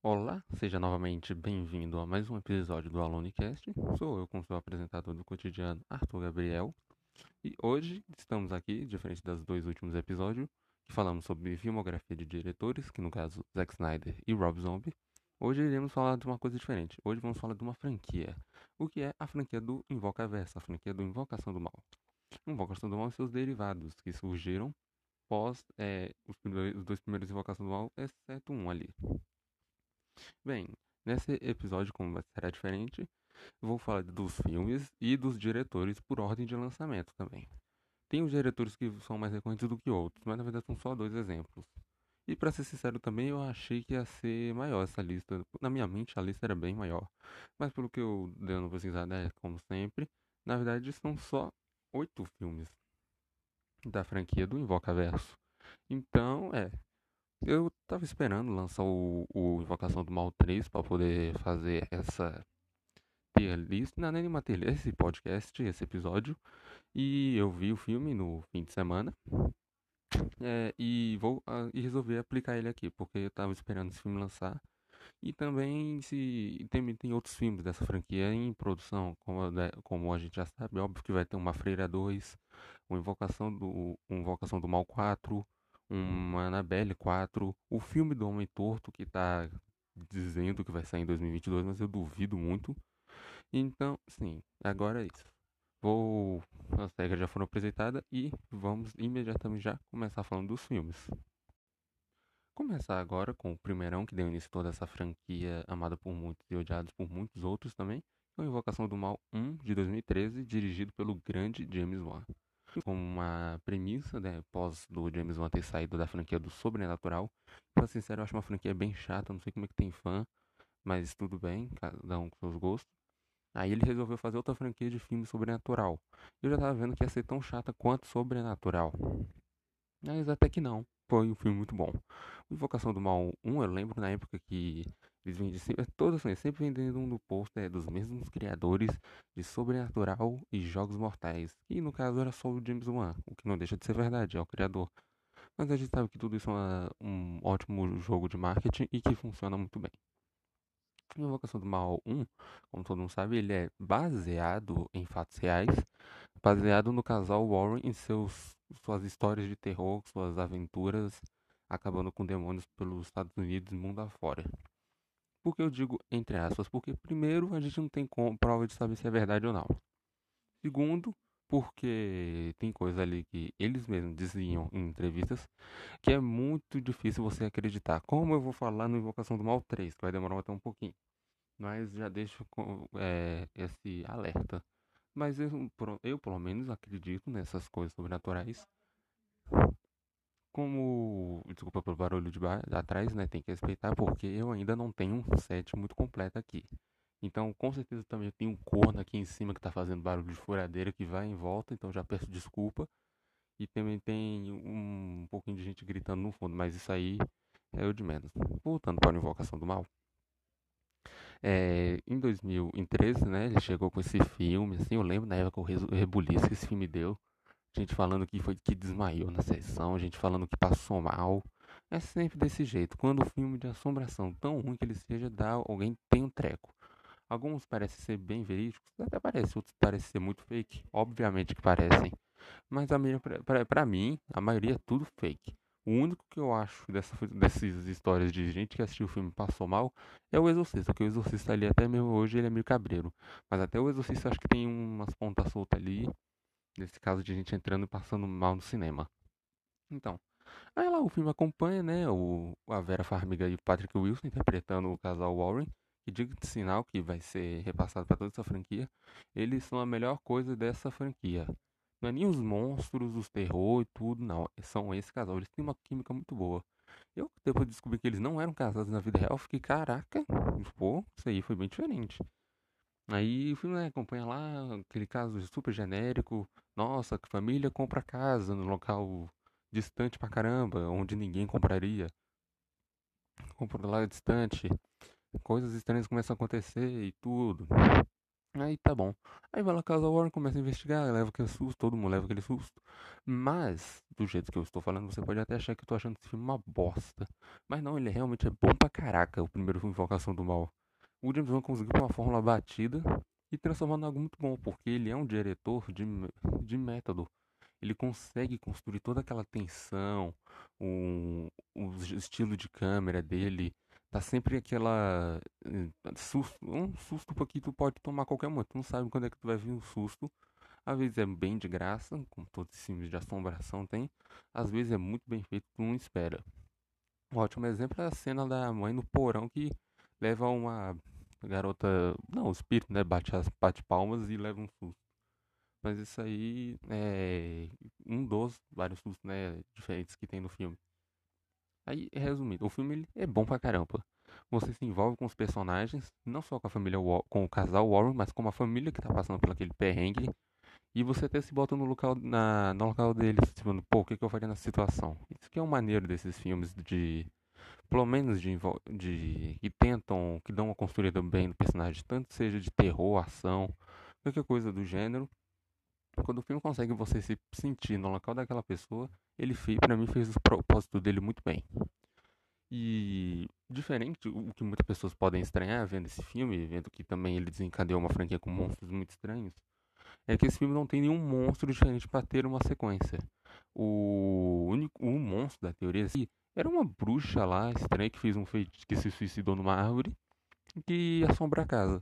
Olá, seja novamente bem-vindo a mais um episódio do AlunoCast. Sou eu com seu apresentador do cotidiano, Arthur Gabriel. E hoje estamos aqui, diferente dos dois últimos episódios, que falamos sobre filmografia de diretores, que no caso Zack Snyder e Rob Zombie. Hoje iremos falar de uma coisa diferente. Hoje vamos falar de uma franquia. O que é a franquia do Invocaverso, a franquia do Invocação do Mal. Invocação do Mal e seus derivados, que surgiram pós é, os, os dois primeiros Invocação do Mal, exceto um ali. Bem, nesse episódio, como será diferente, vou falar dos filmes e dos diretores por ordem de lançamento também. Tem os diretores que são mais recorrentes do que outros, mas na verdade são só dois exemplos. E para ser sincero também, eu achei que ia ser maior essa lista. Na minha mente a lista era bem maior. Mas pelo que eu dei uma pesquisada, é, como sempre, na verdade são só oito filmes da franquia do Invocaverso. Então, é, eu tava esperando lançar o, o Invocação do Mal 3 para poder fazer essa tier list, não, nem uma tier esse podcast, esse episódio. E eu vi o filme no fim de semana. É, e vou uh, e resolvi aplicar ele aqui, porque eu tava esperando esse filme lançar. E também se tem, tem outros filmes dessa franquia em produção, como, né, como a gente já sabe, óbvio que vai ter uma Freira 2, uma Invocação do, uma Invocação do Mal 4, uma Annabelle 4, o filme do Homem Torto que tá dizendo que vai sair em 2022, mas eu duvido muito. Então, sim, agora é isso. Vou. As regras já foram apresentadas e vamos imediatamente já começar falando dos filmes. Começar agora com o primeirão que deu início a toda essa franquia amada por muitos e odiada por muitos outros também, que é o Invocação do Mal 1 de 2013, dirigido pelo grande James Wan como uma premissa, né, pós do James Wan ter saído da franquia do Sobrenatural. Pra ser sincero, eu acho uma franquia bem chata, não sei como é que tem fã, mas tudo bem, cada um com seus gostos. Aí ele resolveu fazer outra franquia de filme sobrenatural. Eu já tava vendo que ia ser tão chata quanto Sobrenatural. Mas até que não. Foi um filme muito bom. Invocação do Mal 1, eu lembro na época que eles vendem sempre, todos assim, sempre vendendo no posto é, dos mesmos criadores de Sobrenatural e Jogos Mortais. E no caso era só o James Wan, o que não deixa de ser verdade, é o criador. Mas a gente sabe que tudo isso é um ótimo jogo de marketing e que funciona muito bem. A Invocação do Mal 1, como todo mundo sabe, ele é baseado em fatos reais, baseado no casal Warren em seus, suas histórias de terror, suas aventuras, acabando com demônios pelos Estados Unidos e mundo afora. Por que eu digo entre aspas? Porque, primeiro, a gente não tem prova de saber se é verdade ou não. Segundo, porque tem coisa ali que eles mesmos diziam em entrevistas que é muito difícil você acreditar. Como eu vou falar no Invocação do Mal 3, que vai demorar até um pouquinho. Mas já deixo é, esse alerta. Mas eu, eu, pelo menos, acredito nessas coisas sobrenaturais como. Desculpa pelo barulho de atrás, né? Tem que respeitar, porque eu ainda não tenho um set muito completo aqui. Então, com certeza também tem um corno aqui em cima que tá fazendo barulho de furadeira que vai em volta, então já peço desculpa. E também tem um, um pouquinho de gente gritando no fundo, mas isso aí é o de menos. Voltando para a Invocação do Mal. É, em 2013, né, ele chegou com esse filme, assim, eu lembro na época o rebuliço que esse filme deu gente falando que foi que desmaiou na sessão, gente falando que passou mal. É sempre desse jeito. Quando o filme de assombração, tão ruim que ele seja, dá alguém tem um treco. Alguns parecem ser bem verídicos, até parece, outros parecem ser muito fake. Obviamente que parecem. Mas a minha, pra, mim, a maioria é tudo fake. O único que eu acho dessa, dessas histórias de gente que assistiu o filme passou mal é o Exorcista, porque o Exorcista ali até mesmo hoje ele é meio cabreiro. Mas até o Exorcista acho que tem umas pontas soltas ali Nesse caso de gente entrando e passando mal no cinema. Então, aí lá o filme acompanha, né, o, a Vera Farmiga e o Patrick Wilson interpretando o casal Warren, que diga de sinal que vai ser repassado para toda essa franquia. Eles são a melhor coisa dessa franquia. Não é nem os monstros, os terror e tudo, não. São esse casal. Eles têm uma química muito boa. Eu, depois de descobrir que eles não eram casados na vida real, fiquei, caraca, pô, isso aí foi bem diferente. Aí o filme né, acompanha lá aquele caso super genérico. Nossa, que família compra casa no local distante pra caramba, onde ninguém compraria. Compra lá distante. Coisas estranhas começam a acontecer e tudo. Aí tá bom. Aí vai lá casa Warren, começa a investigar, leva aquele susto, todo mundo leva aquele susto. Mas, do jeito que eu estou falando, você pode até achar que eu tô achando esse filme uma bosta. Mas não, ele realmente é bom pra caraca, o primeiro filme Invocação do Mal. O James Wan conseguiu uma fórmula batida e transformar em algo muito bom, porque ele é um diretor de, de método. Ele consegue construir toda aquela tensão, o, o estilo de câmera dele, Tá sempre aquela. eh, Susto, um susto que tu pode tomar qualquer momento. Tu não sabe quando é que tu vai vir um susto. Às vezes é bem de graça, como todos os filmes de assombração tem. Às vezes é muito bem feito, tu não espera. Um ótimo exemplo é a cena da mãe no porão que leva uma garota. Não, o espírito, né? Bate as bate palmas e leva um susto. Mas isso aí é um dos vários sustos, né? Diferentes que tem no filme. Aí, resumindo, o filme ele é bom pra caramba. Você se envolve com os personagens, não só com a família, com o casal Warren, mas com a família que tá passando por aquele perrengue. E você até se bota no local, na, no local deles, tipo, pô, o que, que eu faria nessa situação? Isso que é o maneiro desses filmes de, pelo menos de, de, que tentam, que dão uma construída bem no personagem, tanto seja de terror, ação, qualquer coisa do gênero. Quando o filme consegue você se sentir no local daquela pessoa, ele para mim fez o propósito dele muito bem. E diferente, o que muitas pessoas podem estranhar vendo esse filme, vendo que também ele desencadeou uma franquia com monstros muito estranhos, é que esse filme não tem nenhum monstro diferente para ter uma sequência. O único o monstro da teoria era uma bruxa lá estranha que fez um feitiço que se suicidou numa árvore que assombra a casa.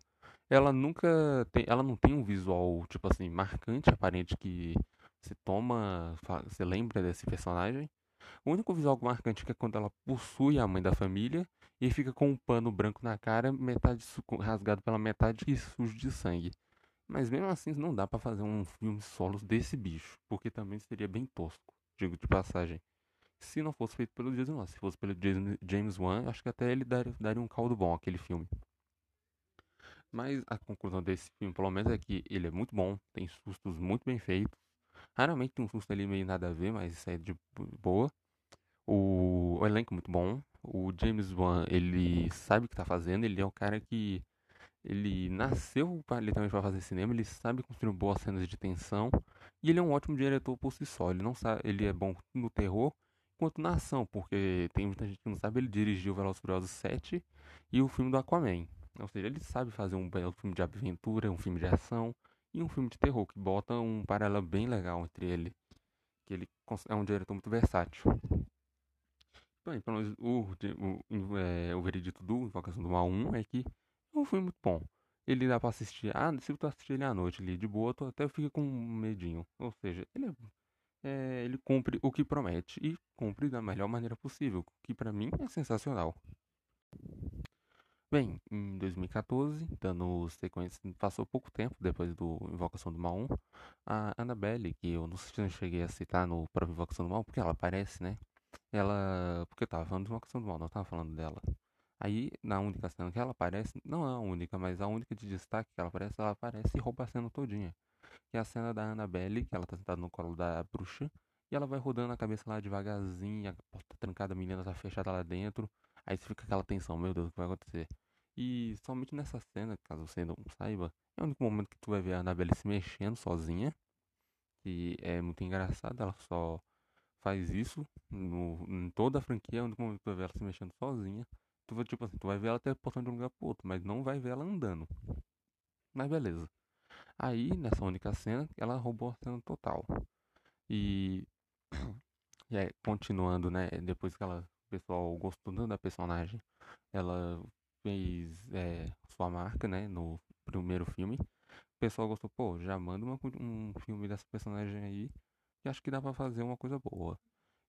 Ela nunca tem, ela não tem um visual tipo assim marcante, aparente que você toma, você lembra desse personagem. O único visual marcante é quando ela possui a mãe da família e fica com um pano branco na cara, metade rasgado pela metade e sujo de sangue. Mas mesmo assim não dá pra fazer um filme solo desse bicho, porque também seria bem tosco, digo de passagem. Se não fosse feito pelo Jason Wan, se fosse pelo James Wan, acho que até ele daria, daria um caldo bom àquele filme. Mas a conclusão desse filme, pelo menos, é que ele é muito bom, tem sustos muito bem feitos. Raramente tem um susto ali meio nada a ver, mas isso é de boa. O, o elenco é muito bom. O James Wan, ele sabe o que tá fazendo. Ele é o cara que. Ele nasceu literalmente para fazer cinema. Ele sabe construir boas cenas de tensão. E ele é um ótimo diretor por si só. Ele não sabe, ele é bom no terror quanto na ação, porque tem muita gente que não sabe. Ele dirigiu Velozes Furiosos 7 e o filme do Aquaman. Ou seja, ele sabe fazer um belo filme de aventura, um filme de ação e um filme de terror que bota um paralelo bem legal entre ele. Que ele é um diretor muito versátil. Bem, pelo menos o, o, é, o veredito do Invocação do Mal 1 é que é um filme muito bom. Ele dá pra assistir. Ah, se tu assistir ele à noite ali de boa, tu até fica com medinho. Ou seja, ele, é, é, ele cumpre o que promete e cumpre da melhor maneira possível, que pra mim é sensacional. Bem, em 2014, dando sequência, passou pouco tempo depois do Invocação do Mal 1, a Annabelle, que eu não eu cheguei a citar no próprio Invocação do Mal, porque ela aparece, né? Ela. Porque eu tava falando de Invocação do Mal, não tava falando dela. Aí, na única cena que ela aparece, não é a única, mas a única de destaque que ela aparece, ela aparece e rouba a cena todinha. Que é a cena da Annabelle, que ela tá sentada no colo da bruxa, e ela vai rodando a cabeça lá devagarzinho, a porta trancada, a menina tá fechada lá dentro. Aí fica aquela tensão, meu Deus, o que vai acontecer? E somente nessa cena, caso você não saiba, é o único momento que tu vai ver a Annabelle se mexendo sozinha. Que é muito engraçado, ela só faz isso no, em toda a franquia, é o único momento que tu vai ver ela se mexendo sozinha. Tu vai, tipo assim, tu vai ver ela teleportando de um lugar pro outro, mas não vai ver ela andando. Mas beleza. Aí, nessa única cena, ela roubou a cena total. E, e aí, continuando, né? Depois que ela, o pessoal gostou da personagem, ela fez é, sua marca, né? No primeiro filme. O pessoal gostou, pô, já manda uma um filme dessa personagem aí, que acho que dá pra fazer uma coisa boa.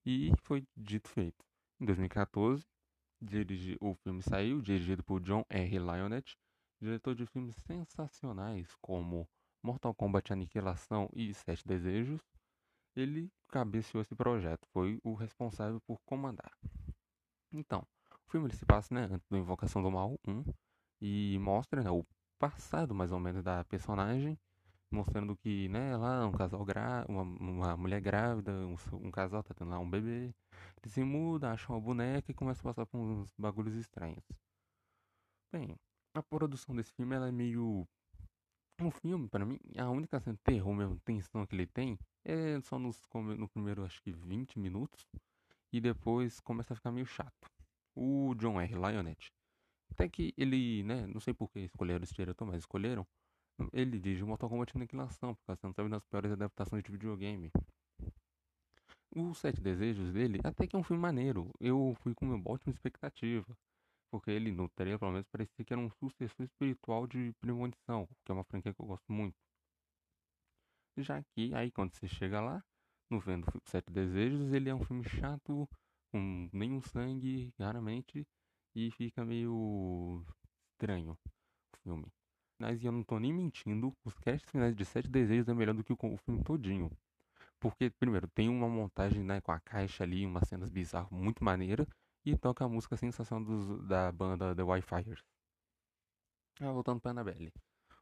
E foi dito e feito. Em 2014, dirigi, o filme saiu, dirigido por John R. Lionett, diretor de filmes sensacionais como Mortal Kombat Aniquilação e Sete Desejos. Ele cabeceou esse projeto, foi o responsável por comandar. Então, o filme ele se passa né, antes da Invocação do Mal 1 e mostra né, o passado mais ou menos da personagem, mostrando que né, lá um casal gra uma, uma mulher grávida, um, um casal tá tendo lá um bebê, ele se muda, acha uma boneca e começa a passar por uns bagulhos estranhos. Bem, a produção desse filme ela é meio O filme, pra mim, a única de terror mesmo, tensão que ele tem, é só nos, no primeiro, acho que 20 minutos, e depois começa a ficar meio chato. O John R. Lionett, até que ele, né, não sei por que escolheram esse diretor, mas escolheram, ele dirige Mortal Kombat Aniquilação, porque você não sabe das piores adaptações de videogame. O Sete Desejos dele, até que é um filme maneiro. Eu fui com uma ótima expectativa. Porque ele, no trailer, pelo menos, parecia que era um sucessor espiritual de Premonição, que é uma franquia que eu gosto muito. Já que, aí, quando você chega lá, no Vendo Sete Desejos, ele é um filme chato, com nenhum sangue, raramente, e fica meio estranho o filme. Mas eu não tô nem mentindo, os castes finais de Sete Desejos é melhor do que o, filme todinho. Porque, primeiro, tem uma montagem né, com a caixa ali, umas cenas bizarras muito maneiras, e toca a música sensação dos, da banda The Wi-Fiers. Ah, voltando pra Annabelle.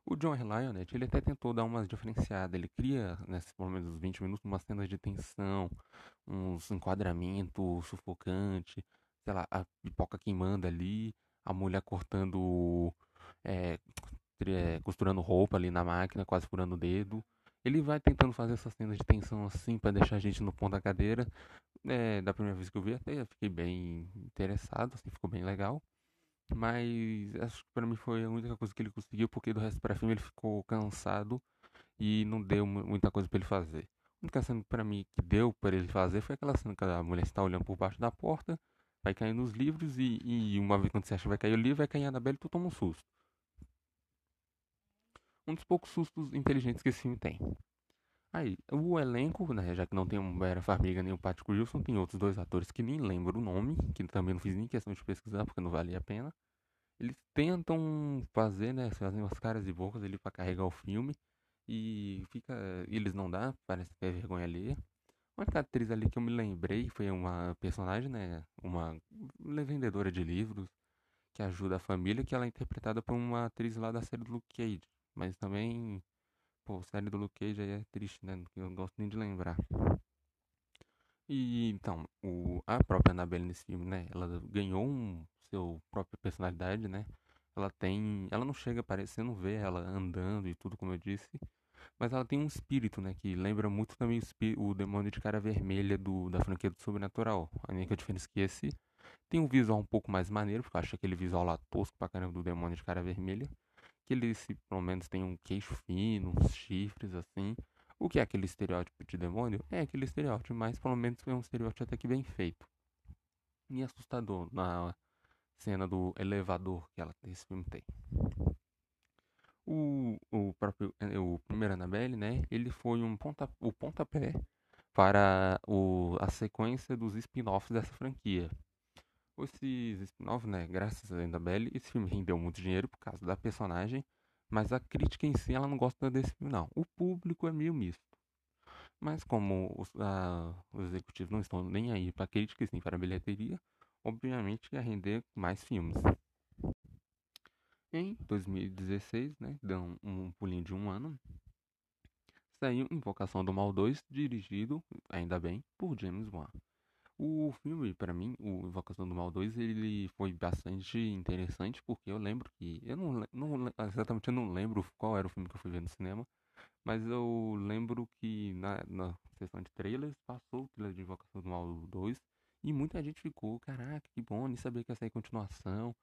O John. Lionett, ele até tentou dar umas diferenciadas. Ele cria, nesses momentos 20 minutos, umas cenas de tensão, uns enquadramentos sufocantes, sei lá, a pipoca queimando ali, a mulher cortando, é, costurando roupa ali na máquina, quase furando o dedo. Ele vai tentando fazer essas cenas de tensão assim para deixar a gente no ponto da cadeira. É, da primeira vez que eu vi, até fiquei bem interessado, assim, ficou bem legal. Mas acho que pra mim foi a única coisa que ele conseguiu, porque do resto pra filme ele ficou cansado e não deu muita coisa para ele fazer. A única cena pra mim que deu para ele fazer foi aquela cena que a mulher está olhando por baixo da porta, vai caindo os livros e, e uma vez quando você acha que vai cair o livro, vai cair a Annabelle e tu toma um susto um dos poucos sustos inteligentes que esse filme tem. Aí, o elenco, né, já que não tem o Vera Farmiga nem o Patrick Wilson, tem outros dois atores que nem lembro o nome, que também não fiz nem questão de pesquisar porque não valia a pena. Eles tentam fazer, né, fazem umas caras e bocas ali para carregar o filme e fica, eles não dá, parece que é vergonha ali. A única atriz ali que eu me lembrei foi uma personagem, né, uma vendedora de livros que ajuda a família, que ela é interpretada por uma atriz lá da série do Luke Cage. Mas também, pô, série do Luke Cage aí é triste, né? Eu não gosto nem de lembrar. E então, o, a própria Annabelle nesse filme, né? Ela ganhou um seu própria personalidade, né? Ela tem, ela não chega não vê ela andando e tudo como eu disse, mas ela tem um espírito, né, que lembra muito também o, o demônio de cara vermelha do da franquia do Sobrenatural. A única diferença que esse tem um visual um pouco mais maneiro, porque eu acho aquele visual lá tosco pra caramba do demônio de cara vermelha que ele se, pelo menos tem um queixo fino, uns chifres assim. O que é aquele estereótipo de demônio? É aquele estereótipo, mas pelo menos é um estereótipo até que bem feito. E assustador na cena do elevador que ela, esse filme tem. O, o próprio eh, o primeiro Annabelle, né? Ele foi um ponta, o pontapé para o, a sequência dos spin-offs dessa franquia esses spin-off, né, graças a Annabelle, esse filme rendeu muito dinheiro por causa da personagem, mas a crítica em si, ela não gosta desse filme, não. O público é meio misto. Mas como os, a, os executivos não estão nem aí para crítica e sim para bilheteria, obviamente ia render mais filmes. Em 2016, né, dão um pulinho de um ano, saiu Invocação do Mal 2, dirigido, ainda bem, por James Wan. O filme, para mim, o Invocação do Mal 2, ele foi bastante interessante, porque eu lembro que. Eu não, não exatamente eu não lembro qual era o filme que eu fui ver no cinema, mas eu lembro que na, na sessão de trailers passou o trailer de Invocação do Mal 2 e muita gente ficou, caraca, que bom, nem sabia que ia sair continuação.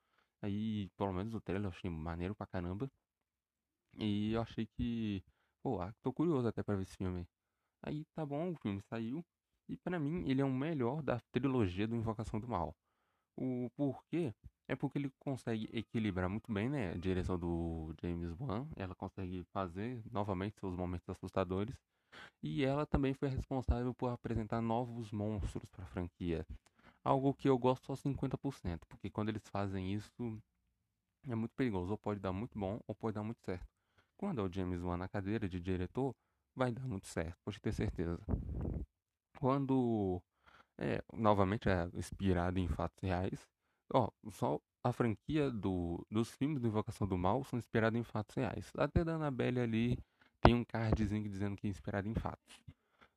Aí, pelo menos o trailer eu achei maneiro pra caramba. E eu achei que, pô, ah, tô curioso até pra ver esse filme. Aí tá bom, o filme saiu. E para mim, ele é o melhor da trilogia do Invocação do Mal. O porquê? É porque ele consegue equilibrar muito bem, né? A direção do James Wan. Ela consegue fazer novamente seus momentos assustadores. E ela também foi responsável por apresentar novos monstros para a franquia. Algo que eu gosto só 50%, porque quando eles fazem isso é muito perigoso. Ou pode dar muito bom, ou pode dar muito certo. Quando é o James Wan na cadeira de diretor, vai dar muito certo, pode ter certeza quando é, novamente é inspirado em fatos reais. Ó, só a franquia do, dos filmes do Invocação do Mal são inspirados em fatos reais. Até da Annabelle ali tem um cardzinho dizendo que é inspirado em fatos.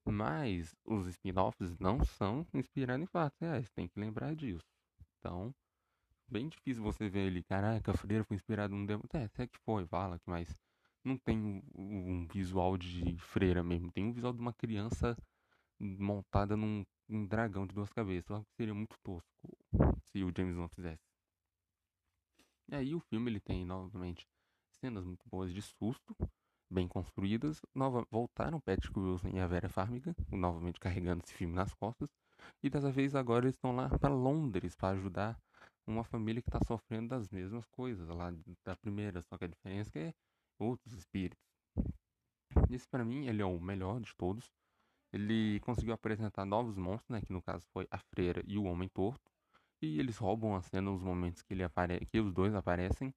Mas os spin-offs não são inspirados em fatos reais, tem que lembrar disso. Então, bem difícil você ver ele, caraca, a Freira foi inspirado num demônio. É, até que foi, que, mas não tem um visual de freira mesmo, tem um visual de uma criança montada num, num dragão de duas cabeças, algo que seria muito tosco se o James não fizesse. E aí o filme ele tem novamente cenas muito boas de susto, bem construídas. Nova, voltaram Patrick Wilson e a Vera Farmiga, novamente carregando esse filme nas costas. E dessa vez agora eles estão lá para Londres para ajudar uma família que está sofrendo das mesmas coisas lá da primeira, só que a diferença é que é outros espíritos. Esse para mim ele é o melhor de todos. Ele conseguiu apresentar novos monstros, né, que no caso foi a freira e o homem torto. E eles roubam a cena nos momentos que, ele apare que os dois aparecem.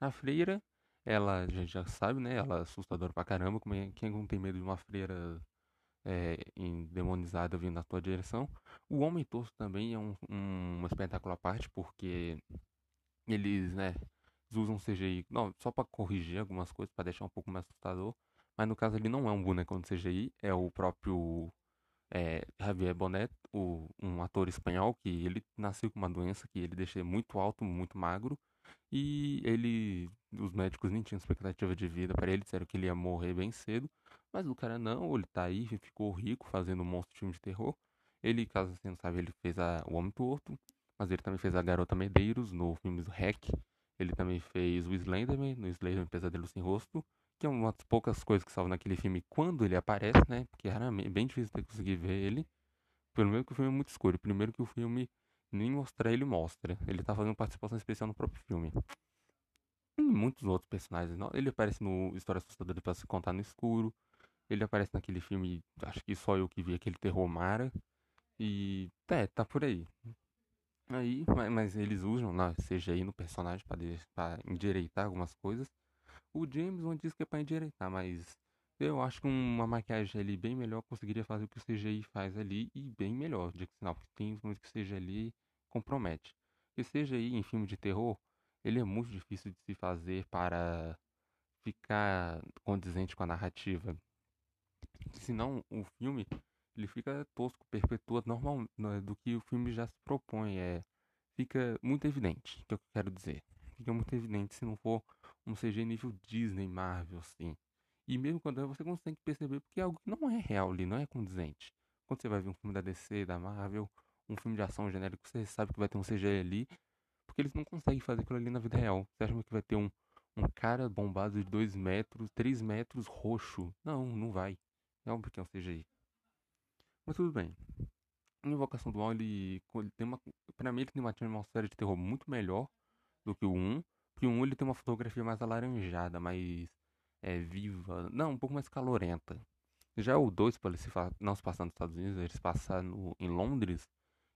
A freira, ela gente já sabe, né? Ela é assustadora pra caramba. Como é, quem não tem medo de uma freira é, endemonizada vindo na tua direção. O Homem Torto também é um, um espetáculo à parte, porque eles, né, usam CGI não, só para corrigir algumas coisas, para deixar um pouco mais assustador. Mas no caso ele não é um boneco de CGI, é o próprio é, Javier Bonet, o, um ator espanhol, que ele nasceu com uma doença que ele deixa muito alto, muito magro. E ele, os médicos nem tinham expectativa de vida para ele, disseram que ele ia morrer bem cedo. Mas o cara não, ele tá aí, ficou rico fazendo um monstro filme de terror. Ele, caso você não sabe, ele fez a, o Homem Torto, mas ele também fez a Garota Medeiros no filme do Hack. Ele também fez o Slenderman, no Slenderman Pesadelo Sem Rosto que é uma das poucas coisas que salvam naquele filme quando ele aparece, né? Porque raramente, é bem difícil de conseguir ver ele. Pelo menos que o filme é muito escuro. Primeiro que o filme nem mostrar ele mostra. Ele tá fazendo participação especial no próprio filme. E muitos outros personagens. Ele aparece no História Assustadora para se contar no escuro. Ele aparece naquele filme, acho que só eu que vi aquele terror Mara. E é, tá por aí. Aí, mas, mas eles usam, né, seja aí no personagem para endireitar algumas coisas. O Jameson diz que é pra endireitar, mas eu acho que uma maquiagem ali bem melhor conseguiria fazer o que o CGI faz ali e bem melhor, de sinal, porque tem muito que seja ali compromete. Que aí em filme de terror, ele é muito difícil de se fazer para ficar condizente com a narrativa. Senão o filme ele fica tosco, perpetua normal né, do que o filme já se propõe, é fica muito evidente, que é o que eu quero dizer. Fica muito evidente se não for um CG nível Disney, Marvel, assim. E mesmo quando é, você consegue perceber porque é algo que não é real ali, não é condizente. Quando você vai ver um filme da DC, da Marvel, um filme de ação genérico, você sabe que vai ter um CG ali, porque eles não conseguem fazer aquilo ali na vida real. Você acha que vai ter um, um cara bombado de 2 metros, 3 metros, roxo? Não, não vai. É é um CGI. Mas tudo bem. Invocação do Mal, ele, ele tem uma. Pra mim, ele tem uma atmosfera de terror muito melhor do que o 1 que um ele tem uma fotografia mais alaranjada, mais é, viva, não, um pouco mais calorenta. Já o 2, para se não se passar nos Estados Unidos, eles passar no, em Londres.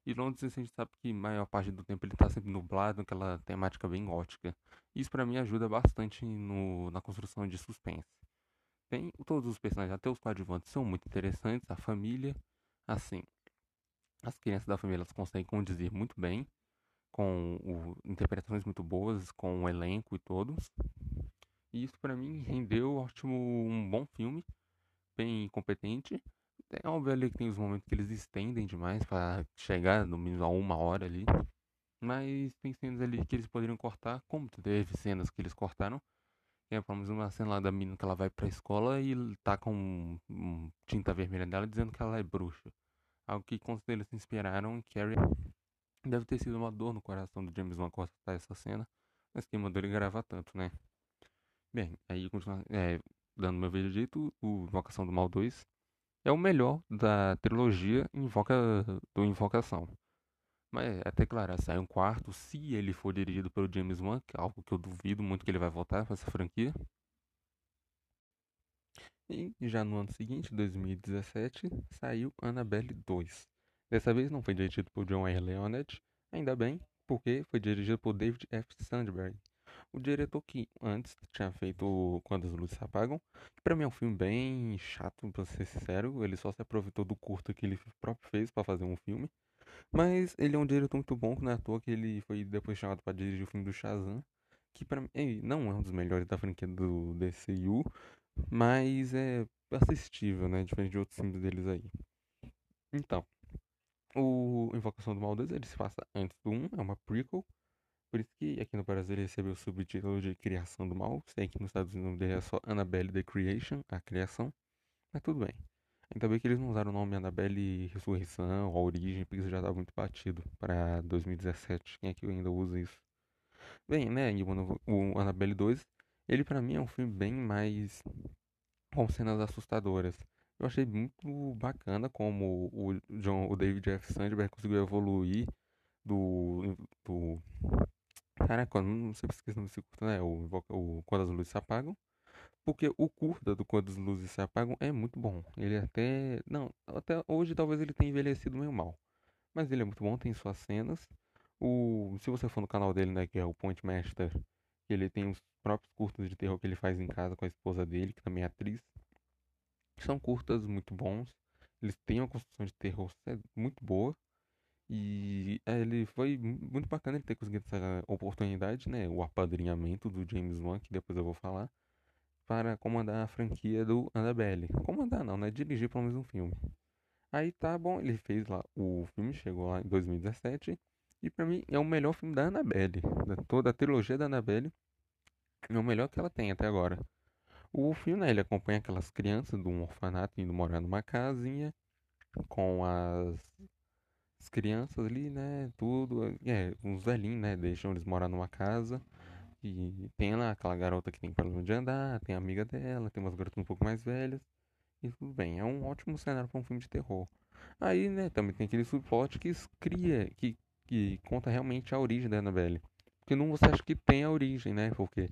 E Londres a gente sabe que a maior parte do tempo ele está sempre nublado, aquela temática bem gótica. Isso para mim ajuda bastante no, na construção de suspense. Tem todos os personagens, até os coadjuvantes são muito interessantes, a família, assim, as crianças da família elas conseguem conduzir muito bem com o, interpretações muito boas, com o elenco e todos. E isso para mim rendeu ótimo, um bom filme, bem competente. É óbvio ali que tem os momentos que eles estendem demais para chegar no mínimo a uma hora ali. Mas tem cenas ali que eles poderiam cortar, como teve cenas que eles cortaram. É, pelo menos uma cena lá da menina que ela vai pra escola e tá com tinta vermelha dela dizendo que ela é bruxa. Algo que com certeza se inspiraram em Carrie Deve ter sido uma dor no coração do James Wan cortar essa cena, mas quem mandou ele gravar tanto, né? Bem, aí continua, é, dando meu veredito, o Invocação do Mal 2 é o melhor da trilogia Invoca, do Invocação. Mas até claro, sai um quarto, se ele for dirigido pelo James Wan, que é algo que eu duvido muito que ele vai voltar para essa franquia. E já no ano seguinte, 2017, saiu Annabelle 2. Dessa vez não foi dirigido por John R. Leonard, ainda bem, porque foi dirigido por David F. Sandberg, o diretor que antes tinha feito Quando as Luzes Se Apagam, que pra mim é um filme bem chato, pra ser sincero, ele só se aproveitou do curto que ele próprio fez para fazer um filme, mas ele é um diretor muito bom, não é à toa que ele foi depois chamado para dirigir o filme do Shazam, que para mim não é um dos melhores da franquia do DCU, mas é assistível, né, diferente de outros filmes deles aí. Então, o Invocação do Mal 2 ele se passa antes do 1, é uma prequel. Por isso que aqui no Brasil ele recebeu o subtítulo de Criação do Mal. Sei que nos Estados Unidos o nome dele é só Annabelle the Creation, a criação. Mas tudo bem. Ainda bem que eles não usaram o nome Annabelle Ressurreição, a origem, porque isso já estava muito batido para 2017. Quem é que ainda usa isso? Bem, né, o Annabelle 2, ele para mim é um filme bem mais com cenas assustadoras. Eu achei muito bacana como o John, o David F. Sandberg conseguiu evoluir do, do Caraca, não sei se esqueci desse curta, né? O, o Quando as Luzes Se Apagam. Porque o curta do Quando as Luzes Se Apagam é muito bom. Ele até. Não, até hoje talvez ele tenha envelhecido meio mal. Mas ele é muito bom, tem suas cenas. O, se você for no canal dele, né, que é o Point Master, ele tem os próprios curtas de terror que ele faz em casa com a esposa dele, que também é atriz. São curtas muito bons. Eles têm uma construção de terror muito boa. E é, ele foi muito bacana ele ter conseguido essa oportunidade, né? O apadrinhamento do James Wan, que depois eu vou falar, para comandar a franquia do Annabelle. Comandar não, né? Dirigir pelo menos um filme. Aí tá bom, ele fez lá, o filme chegou lá em 2017 e para mim é o melhor filme da Annabelle, da toda a trilogia da Annabelle. É o melhor que ela tem até agora. O filme, né, ele acompanha aquelas crianças de um orfanato indo morar numa casinha com as as crianças ali, né? Tudo. É, uns velhinhos, né? Deixam eles morar numa casa. E tem lá aquela garota que tem problema de andar, tem a amiga dela, tem umas garotas um pouco mais velhas. E tudo bem, é um ótimo cenário para um filme de terror. Aí, né, também tem aquele subplot que cria, que, que conta realmente a origem da Annabelle. Porque não você acha que tem a origem, né? Porque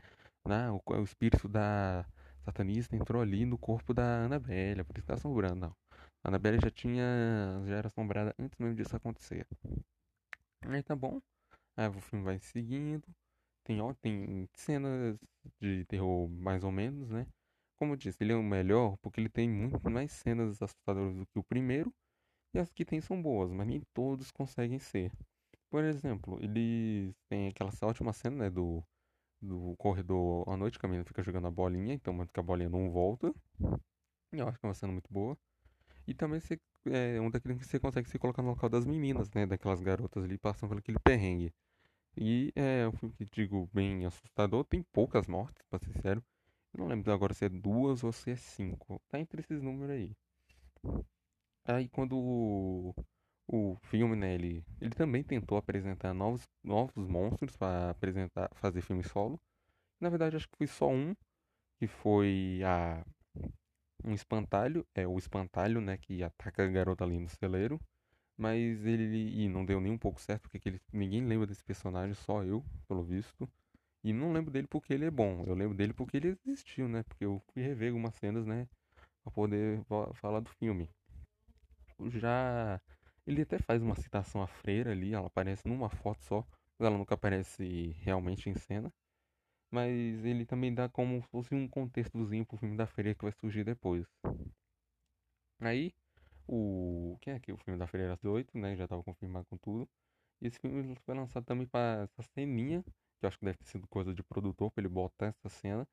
né, o, o espírito da satanista entrou ali no corpo da Annabelle, por isso que tá assombrando, não. A Annabelle já tinha. já era assombrada antes mesmo disso acontecer. Aí tá bom. Aí o filme vai seguindo. Tem, ó, tem cenas de terror mais ou menos, né? Como eu disse, ele é o melhor porque ele tem muito mais cenas assustadoras do que o primeiro. E as que tem são boas, mas nem todos conseguem ser. Por exemplo, eles têm aquela ótima cena, né? Do, do corredor à noite, menina fica jogando a bolinha, então que a bolinha não volta. Eu acho que é uma cena muito boa. E também você, é um daqueles que você consegue se colocar no local das meninas, né? Daquelas garotas ali passando por aquele perrengue. E é um filme que digo bem assustador, tem poucas mortes, pra ser sério. não lembro agora se é duas ou se é cinco. Tá entre esses números aí. Aí quando o, filme, né, ele, ele também tentou apresentar novos, novos monstros para apresentar, fazer filme solo. Na verdade, acho que foi só um, que foi a um espantalho, é o espantalho, né, que ataca a garota ali no celeiro. Mas ele e não deu nem um pouco certo, porque ninguém lembra desse personagem, só eu, pelo visto. E não lembro dele porque ele é bom, eu lembro dele porque ele existiu, né? Porque eu fui rever algumas cenas, né, pra poder falar do filme. Já ele até faz uma citação à freira ali, ela aparece numa foto só, mas ela nunca aparece realmente em cena mas ele também dá como se fosse um contextozinho pro filme da Freira que vai surgir depois. Aí, o. Quem é que? O filme da Freira 8, né? Já tava confirmado com tudo. E esse filme foi lançado também para essa ceninha, que eu acho que deve ter sido coisa de produtor, pra ele botar essa cena,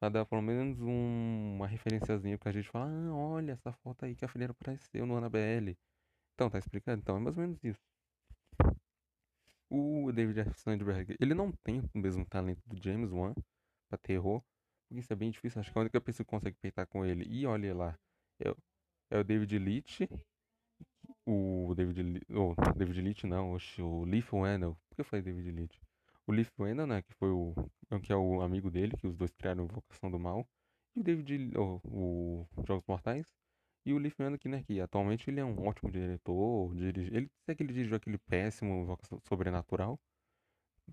pra dar pelo menos um, uma referenciazinha pra gente falar: ah, olha essa foto aí que a Freira apareceu no Annabelle. Então, tá explicando? Então, é mais ou menos isso o David F. Sandberg, ele não tem o mesmo talento do James Wan pra terror, porque isso é bem difícil. Acho que a única pessoa que consegue peitar com ele, e olha lá, é, é o David Leitch, o David, oh, David Leitch não, oxe, o Leaf Wendell, por que eu falei David Leitch? O Leaf Wendell, né, que foi o, que é o amigo dele, que os dois criaram Invocação do Mal, e o David, oh, o Jogos Mortais, e o que, né, que atualmente ele é um ótimo diretor, dirige, ele sei que ele dirigiu aquele péssimo Sobrenatural,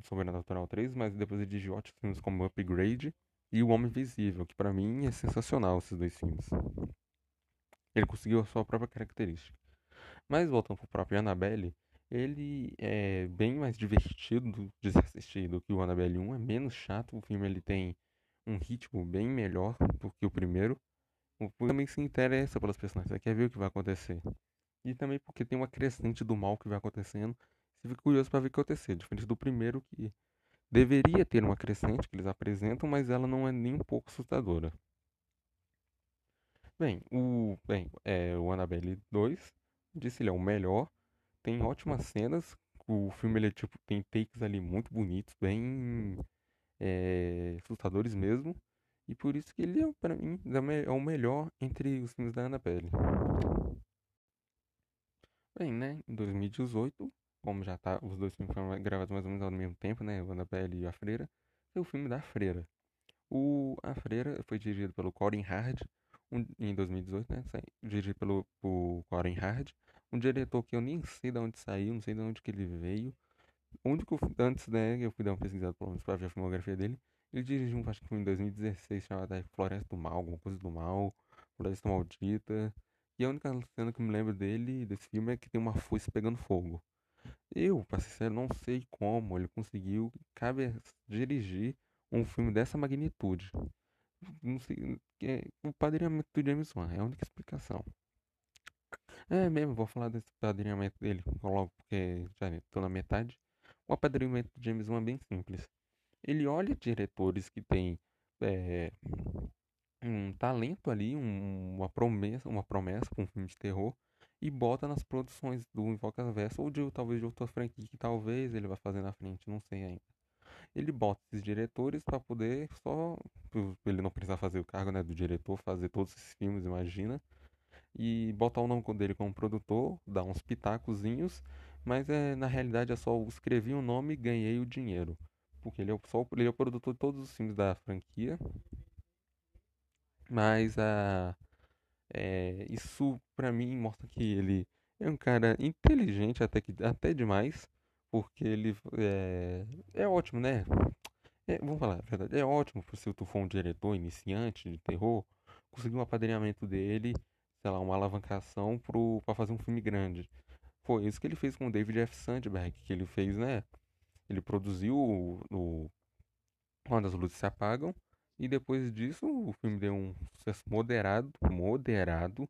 Sobrenatural 3, mas depois ele dirigiu ótimos filmes como Upgrade e O Homem Invisível, que para mim é sensacional esses dois filmes. Ele conseguiu a sua própria característica. Mas voltando pro próprio Annabelle, ele é bem mais divertido de se assistir do que o Annabelle 1, é menos chato, o filme ele tem um ritmo bem melhor do que o primeiro o público também se interessa pelas personagens, quer ver o que vai acontecer. E também porque tem uma crescente do mal que vai acontecendo, você fica curioso para ver o que acontecer. Diferente do primeiro, que deveria ter uma crescente que eles apresentam, mas ela não é nem um pouco assustadora. Bem, o, bem, é, o Annabelle 2, disse ele é o melhor, tem ótimas cenas, o filme ele é, tipo tem takes ali muito bonitos, bem é, assustadores mesmo. E por isso que ele é, pra mim, é o melhor entre os filmes da Annabelle. Bem, né? Em 2018, como já tá, os dois filmes foram gravados mais ou menos ao mesmo tempo, né? O Annabelle e a Freira, é o filme da Freira. O A Freira foi dirigido pelo Corin Hard um, em 2018, né? Dirigido pelo Corin Hard, um diretor que eu nem sei de onde saiu, não sei de onde que ele veio. O único antes, né, eu fui dar uma pesquisada pelo menos pra ver a filmografia dele. Ele dirigiu um, acho que em 2016, chamado Floresta do Mal, alguma coisa do mal, Floresta Maldita. E a única cena que me lembro dele, desse filme, é que tem uma foice pegando fogo. Eu, pra ser sincero, não sei como ele conseguiu cabe dirigir um filme dessa magnitude. Não sei, é, o padrinhamento do James Wan é a única explicação. É mesmo, vou falar desse padrinhamento dele logo porque já estou na metade. O apadrinhamento do James Wan é bem simples. Ele olha diretores que têm é, um talento ali, um, uma promessa, uma promessa com um filme de terror e bota nas produções do Invocaverso ou de talvez de outra franquia que talvez ele vá fazer na frente, não sei ainda. Ele bota esses diretores para poder só ele não precisar fazer o cargo, né, do diretor, fazer todos esses filmes, imagina, e botar o nome dele como produtor, dar uns pitacozinhos, mas é na realidade é só escrevi o um nome e ganhei o dinheiro. Porque ele é, só, ele é o produtor de todos os filmes da franquia. Mas a, é, isso para mim mostra que ele é um cara inteligente até, que, até demais. Porque ele é, é ótimo, né? É, vamos falar a verdade, é ótimo se tu for um diretor iniciante de terror, conseguir um apadrinhamento dele, sei lá, uma alavancação pro, pra fazer um filme grande. Foi isso que ele fez com o David F. Sandberg, que ele fez, né? Ele produziu o, o Quando as Luzes Se Apagam, e depois disso o filme deu um sucesso moderado, moderado,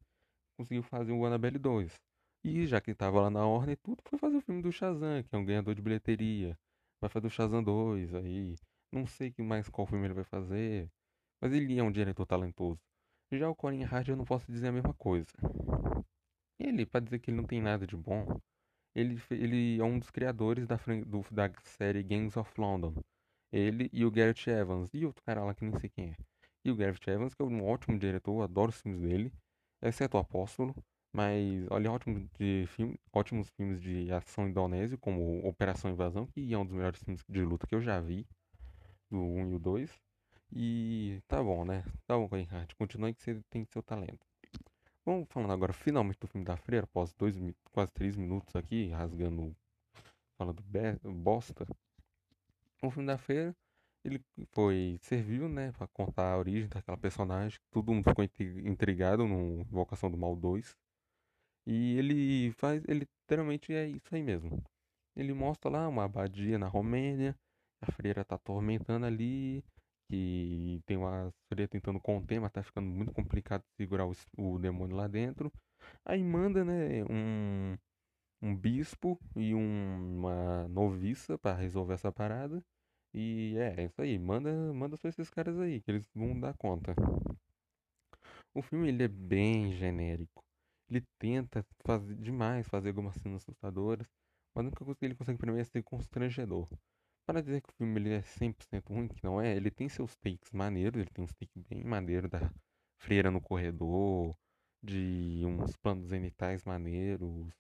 conseguiu fazer o Annabelle 2. E já que estava lá na ordem tudo, foi fazer o filme do Shazam, que é um ganhador de bilheteria. Vai fazer o Shazam 2 aí. Não sei que mais qual filme ele vai fazer. Mas ele é um diretor talentoso. Já o Corin Hard eu não posso dizer a mesma coisa. Ele, para dizer que ele não tem nada de bom, ele, ele é um dos criadores da, do, da série Gangs of London. Ele e o Garrett Evans. E outro cara lá que nem sei quem é. E o Garrett Evans, que é um ótimo diretor, adoro os filmes dele. Exceto o Apóstolo. Mas olha, ótimo de filme, ótimos filmes de ação indonésio, como Operação Invasão, que é um dos melhores filmes de luta que eu já vi, do 1 e o 2. E tá bom, né? Tá bom, Reinhardt, continue que você tem seu talento. Vamos falando agora finalmente do filme da Freira, após dois, quase três minutos aqui, rasgando, falando bosta. O filme da Freira, ele foi, serviu, né, pra contar a origem daquela personagem, todo mundo ficou intrigado no Invocação do Mal 2. E ele faz, ele literalmente é isso aí mesmo. Ele mostra lá uma abadia na Romênia, a freira tá atormentando ali, que tem uma freira tentando conter, mas tá ficando muito complicado segurar o, o demônio lá dentro. Aí manda, né, um, um bispo e um, uma noviça para resolver essa parada. E é, é isso aí, manda, manda só esses caras aí, que eles vão dar conta. O filme ele é bem genérico. Ele tenta fazer demais, fazer algumas cenas assustadoras, mas nunca ele consegue pra mim é ser constrangedor. Para dizer que o filme ele é 100% ruim, que não é, ele tem seus takes maneiros, ele tem uns takes bem maneiros da freira no corredor, de uns planos zenitais maneiros.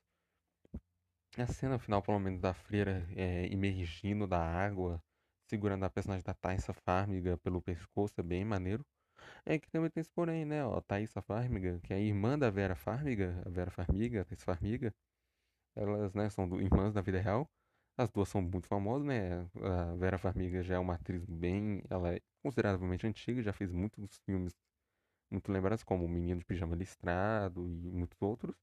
A cena final, pelo menos, da freira é, emergindo da água, segurando a personagem da Thaisa Farmiga pelo pescoço, é bem maneiro. É que também tem esse porém, né? Ó, Thaisa Farmiga, que é a irmã da Vera Farmiga, a Vera Farmiga, a Thaisa Farmiga. Elas, né, são irmãs da vida real. As duas são muito famosas, né? A Vera Farmiga já é uma atriz bem. Ela é consideravelmente antiga, já fez muitos filmes muito lembrados, como O Menino de Pijama Listrado e muitos outros.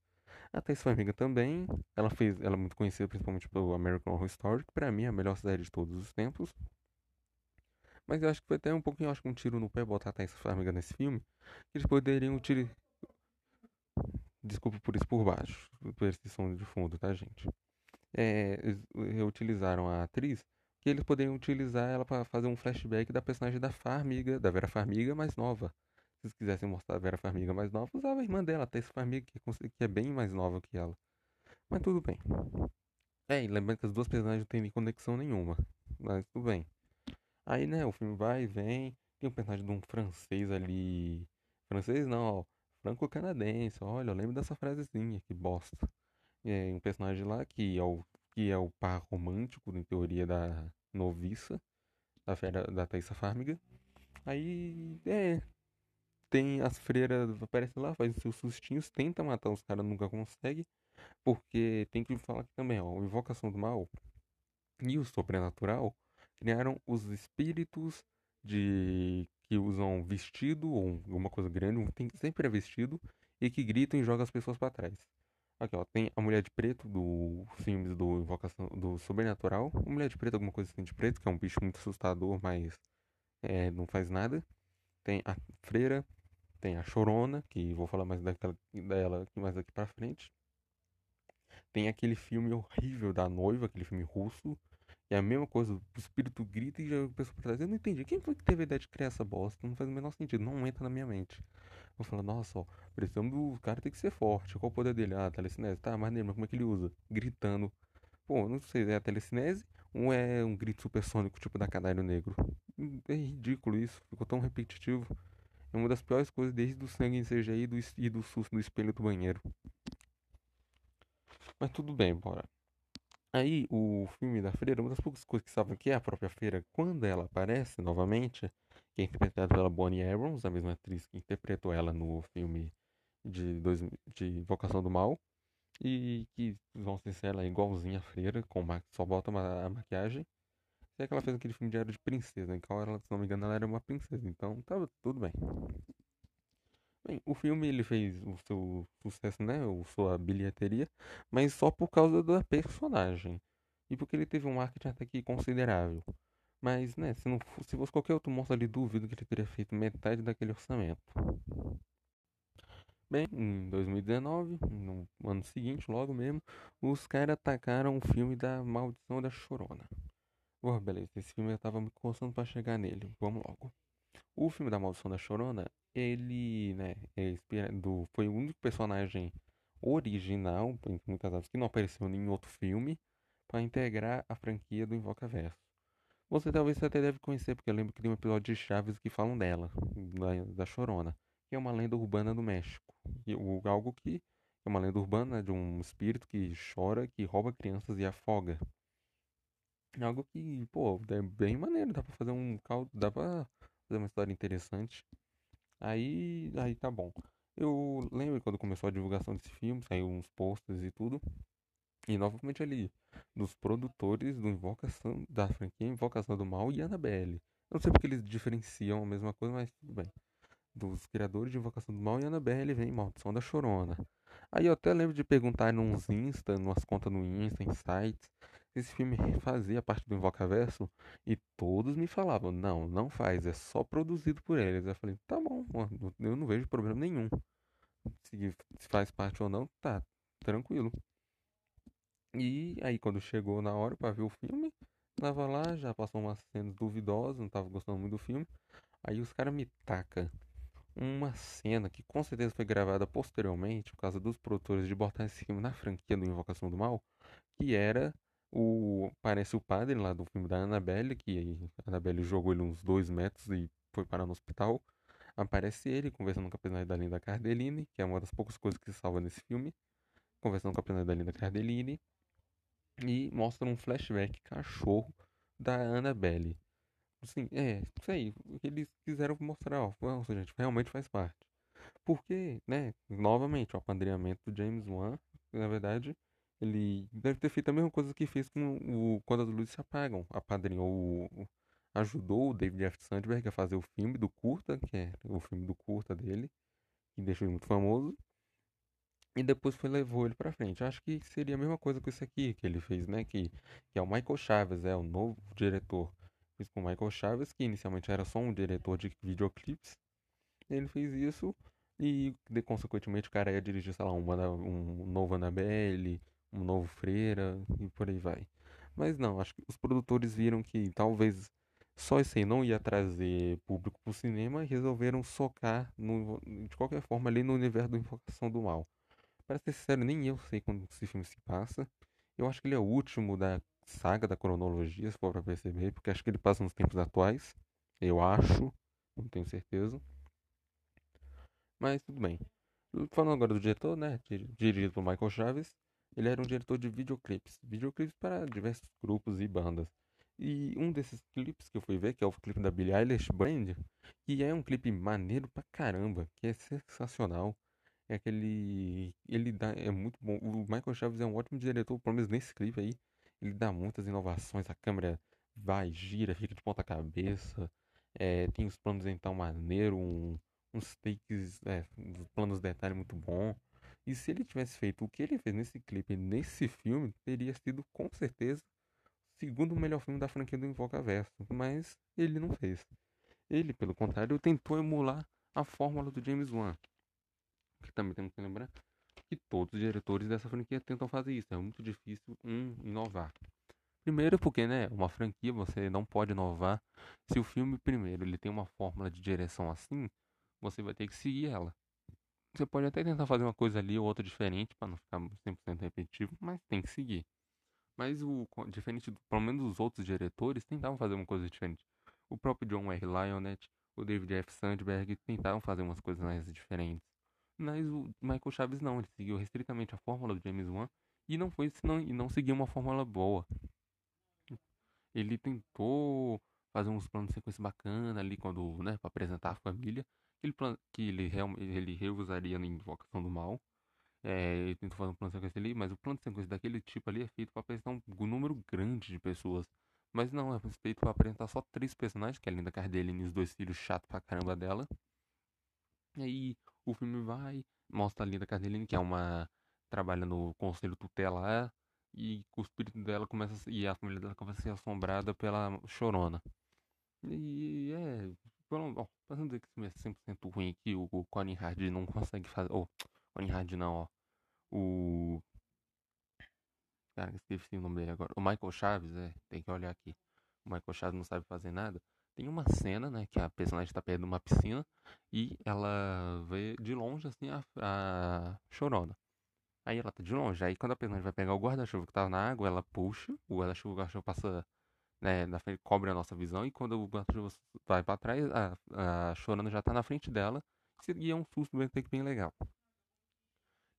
A Thaisa Farmiga também. Ela fez. Ela é muito conhecida principalmente pelo American Horror Story, que pra mim é a melhor série de todos os tempos. Mas eu acho que foi até um pouquinho, acho que um tiro no pé botar a Thaisa Farmiga nesse filme. Que eles poderiam utilizar. Desculpa por isso por baixo, por esse som de fundo, tá, gente? É, eles utilizaram a atriz, que eles poderiam utilizar ela para fazer um flashback da personagem da Farmiga, da Vera Farmiga mais nova. Se eles quisessem mostrar a Vera Farmiga mais nova, usava a irmã dela, a Tessa Farmiga, que é bem mais nova que ela. Mas tudo bem. É, e lembrando que as duas personagens não têm conexão nenhuma. Mas tudo bem. Aí, né, o filme vai e vem. Tem um personagem de um francês ali. Francês não, ó. Franco-canadense. Olha, eu lembro dessa frasezinha, que bosta. É um personagem lá que é o, que é o par romântico, em teoria, da noviça, da, fera, da Thaisa Farmiga. Aí, é. Tem as freiras, aparecem lá, fazem seus sustinhos, tenta matar os caras, nunca consegue. Porque tem que falar aqui também, ó. Invocação do Mal e o sobrenatural criaram os espíritos de que usam vestido ou alguma coisa grande, tem sempre é vestido e que gritam e jogam as pessoas para trás. Aqui, ó, tem a Mulher de Preto do filmes do Invocação do Sobrenatural, a Mulher de Preto alguma coisa assim de preto, que é um bicho muito assustador, mas é, não faz nada. Tem a Freira, tem a Chorona, que vou falar mais daquela, dela mais aqui para frente. Tem aquele filme horrível da noiva, aquele filme russo, é a mesma coisa, o espírito grita e já a pessoa pra trás. Eu não entendi. Quem foi que teve a ideia de criar essa bosta? Não faz o menor sentido, não entra na minha mente. Eu falo, nossa, ó, precisamos do cara tem que ser forte. Qual o poder dele? Ah, telecinese. Tá, mas lembra como é que ele usa? Gritando. Pô, não sei, é a telecinese ou é um grito supersônico tipo da Canário Negro? É ridículo isso, ficou tão repetitivo. É uma das piores coisas desde o sangue em CGI e do, e do susto no espelho do banheiro. Mas tudo bem, bora. Aí, o filme da Freira, uma das poucas coisas que salvam que é a própria Freira, quando ela aparece novamente, que é interpretada pela Bonnie Abrams, a mesma atriz que interpretou ela no filme de, dois, de Invocação do Mal, e que, vamos ser ela é igualzinha a Freira, com só bota uma, a maquiagem. É que ela fez aquele filme de Era de Princesa, em qual ela, se não me engano, ela era uma princesa, então tava tudo bem. Bem, o filme ele fez o seu sucesso, né, o sua bilheteria, mas só por causa da personagem e porque ele teve um marketing até que considerável. Mas, né, se não se fosse qualquer outro monstro ali, duvido que ele teria feito metade daquele orçamento. Bem, em 2019, no ano seguinte, logo mesmo, os caras atacaram o filme da Maldição da Chorona. Boa, beleza, esse filme eu tava me coçando pra chegar nele. Vamos logo. O filme da Maldição da Chorona, ele, né, é foi o único personagem original, entre muitas aspas, que não apareceu em nenhum outro filme, para integrar a franquia do Invocaverso. Você talvez até deve conhecer, porque eu lembro que tem um episódio de Chaves que falam dela, da, da Chorona, que é uma lenda urbana do México. E, o, algo que é uma lenda urbana de um espírito que chora, que rouba crianças e afoga. Algo que, pô, é bem maneiro, dá pra fazer um caldo, dá pra fazer uma história interessante. Aí, aí tá bom. Eu lembro quando começou a divulgação desse filme, saiu uns posters e tudo. E novamente ali, dos produtores do Invocação, da franquia Invocação do Mal e Annabelle. Eu não sei porque eles diferenciam a mesma coisa, mas tudo bem. Dos criadores de Invocação do Mal e Annabelle vem Maldição da Chorona. Aí eu até lembro de perguntar nos Insta, nas contas no Insta, em sites, esse filme fazia parte do Invocaverso e todos me falavam, não, não faz, é só produzido por eles. Eu falei, tá bom, eu não vejo problema nenhum. Se faz parte ou não, tá, tranquilo. E aí quando chegou na hora para ver o filme, tava lá, já passou umas cenas duvidosas, não tava gostando muito do filme. Aí os caras me tacam uma cena que com certeza foi gravada posteriormente, por causa dos produtores de botar esse filme na franquia do Invocação do Mal, que era o, parece o padre lá do filme da Annabelle, que a Annabelle jogou ele uns dois metros e foi parar no hospital. Aparece ele conversando com a personagem da Linda Cardellini, que é uma das poucas coisas que se salva nesse filme. Conversando com a personagem da Linda Cardellini. E mostra um flashback cachorro da Annabelle. Assim, é, isso aí. Eles quiseram mostrar, ó, nossa, gente, realmente faz parte. Porque, né, novamente, o apadrinhamento do James Wan, na verdade, ele deve ter feito a mesma coisa que fez com o Quando as Luzes se Apagam. Apadrinhou, ajudou o David F. Sandberg a fazer o filme do curta, que é o filme do curta dele, que deixou ele muito famoso. E depois foi levou ele pra frente. Acho que seria a mesma coisa com esse aqui que ele fez, né? Que, que é o Michael Chaves, é o novo diretor. Fiz com o Michael Chaves, que inicialmente era só um diretor de videoclipes. Ele fez isso e, de, consequentemente, o cara ia dirigir, sei lá, um, um novo Annabelle, um novo Freira e por aí vai. Mas não, acho que os produtores viram que talvez só isso aí não ia trazer público pro cinema e resolveram socar no, de qualquer forma ali no universo da Invocação do Mal. Para ser sincero, nem eu sei quando esse filme se passa. Eu acho que ele é o último da saga da cronologia, se for pra perceber, porque acho que ele passa nos tempos atuais. Eu acho, não tenho certeza. Mas tudo bem. Falando agora do diretor, né? Dirigido por Michael Chaves, ele era um diretor de videoclipes. Videoclipes para diversos grupos e bandas. E um desses clipes que eu fui ver, que é o clipe da Billie Eilish Brand, que é um clipe maneiro pra caramba, que é sensacional. É aquele. Ele dá. É muito bom. O Michael Chaves é um ótimo diretor, pelo menos nesse clipe aí. Ele dá muitas inovações, a câmera vai, gira, fica de ponta cabeça. É, tem os planos então maneiro, um, uns takes, é, uns planos de detalhe muito bom. E se ele tivesse feito o que ele fez nesse clipe, nesse filme, teria sido com certeza o segundo melhor filme da franquia do Invocaverso. Mas ele não fez. Ele, pelo contrário, tentou emular a fórmula do James Wan. Que também temos que lembrar que todos os diretores dessa franquia tentam fazer isso. É muito difícil um inovar. Primeiro porque, né, uma franquia você não pode inovar. Se o filme primeiro ele tem uma fórmula de direção assim, você vai ter que seguir ela. Você pode até tentar fazer uma coisa ali ou outra diferente para não ficar 100% repetitivo, mas tem que seguir. Mas o diferente, do, pelo menos os outros diretores tentavam fazer uma coisa diferente. O próprio John R. Lionett, o David F. Sandberg tentavam fazer umas coisas mais diferentes. Mas o Michael Chaves não, ele seguiu restritamente a fórmula do James Wan e não foi senão, e não seguiu uma fórmula boa. Ele tentou fazer uns planos de sequência bacana ali quando, né, para apresentar a família, aquele plano que ele ele reusaria na Invocação do Mal. É, ele tentou fazer um plano de sequência ali, mas o plano de sequência daquele tipo ali é feito para apresentar um número grande de pessoas. Mas não, é feito para apresentar só três personagens, que é a Linda Cardellini e os dois filhos chato pra caramba dela. E aí o filme vai, mostra a Linda Cardellini, que é uma. trabalha no conselho tutelar, e o espírito dela começa e a família dela começa a ser assombrada pela chorona. E é. Pelo, ó, pra não dizer que isso é 100% ruim que o, Colin Hard não consegue fazer. Ou, oh, Colin Hard não, ó. O. Cara, esqueci o nome dele agora. O Michael Chaves, é, tem que olhar aqui. O Michael Chaves não sabe fazer nada. Tem uma cena, né, que a personagem está perto de uma piscina e ela vê de longe, assim, a, a chorona. Aí ela tá de longe. Aí quando a personagem vai pegar o guarda-chuva que tá na água, ela puxa, o guarda-chuva, o guarda-chuva passa né, na frente, cobre a nossa visão, e quando o guarda-chuva vai para trás, a, a chorando já tá na frente dela, e é um susto bem, bem legal.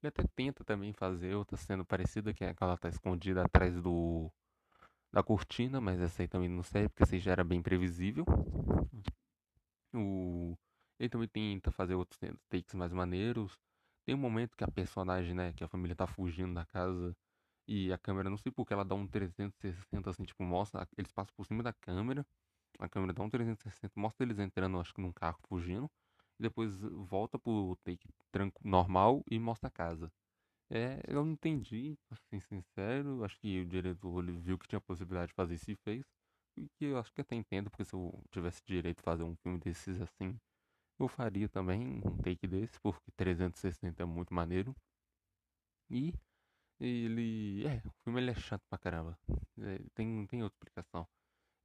Ele até tenta também fazer outra cena parecida, que é aquela tá escondida atrás do da cortina, mas essa aí também não serve, porque essa aí já era bem previsível. O... Ele também tenta fazer outros takes mais maneiros. Tem um momento que a personagem, né, que a família tá fugindo da casa e a câmera, não sei porque ela dá um 360 assim, tipo, mostra, eles passam por cima da câmera, a câmera dá um 360, mostra eles entrando, acho que num carro fugindo, e depois volta pro take tranco normal e mostra a casa. É, eu não entendi, ser sincero, acho que o diretor viu que tinha possibilidade de fazer isso e fez, e que eu acho que até entendo, porque se eu tivesse direito de fazer um filme desses assim, eu faria também um take desse, porque 360 é muito maneiro. E ele. É, o filme ele é chato pra caramba. É, tem, não tem outra explicação.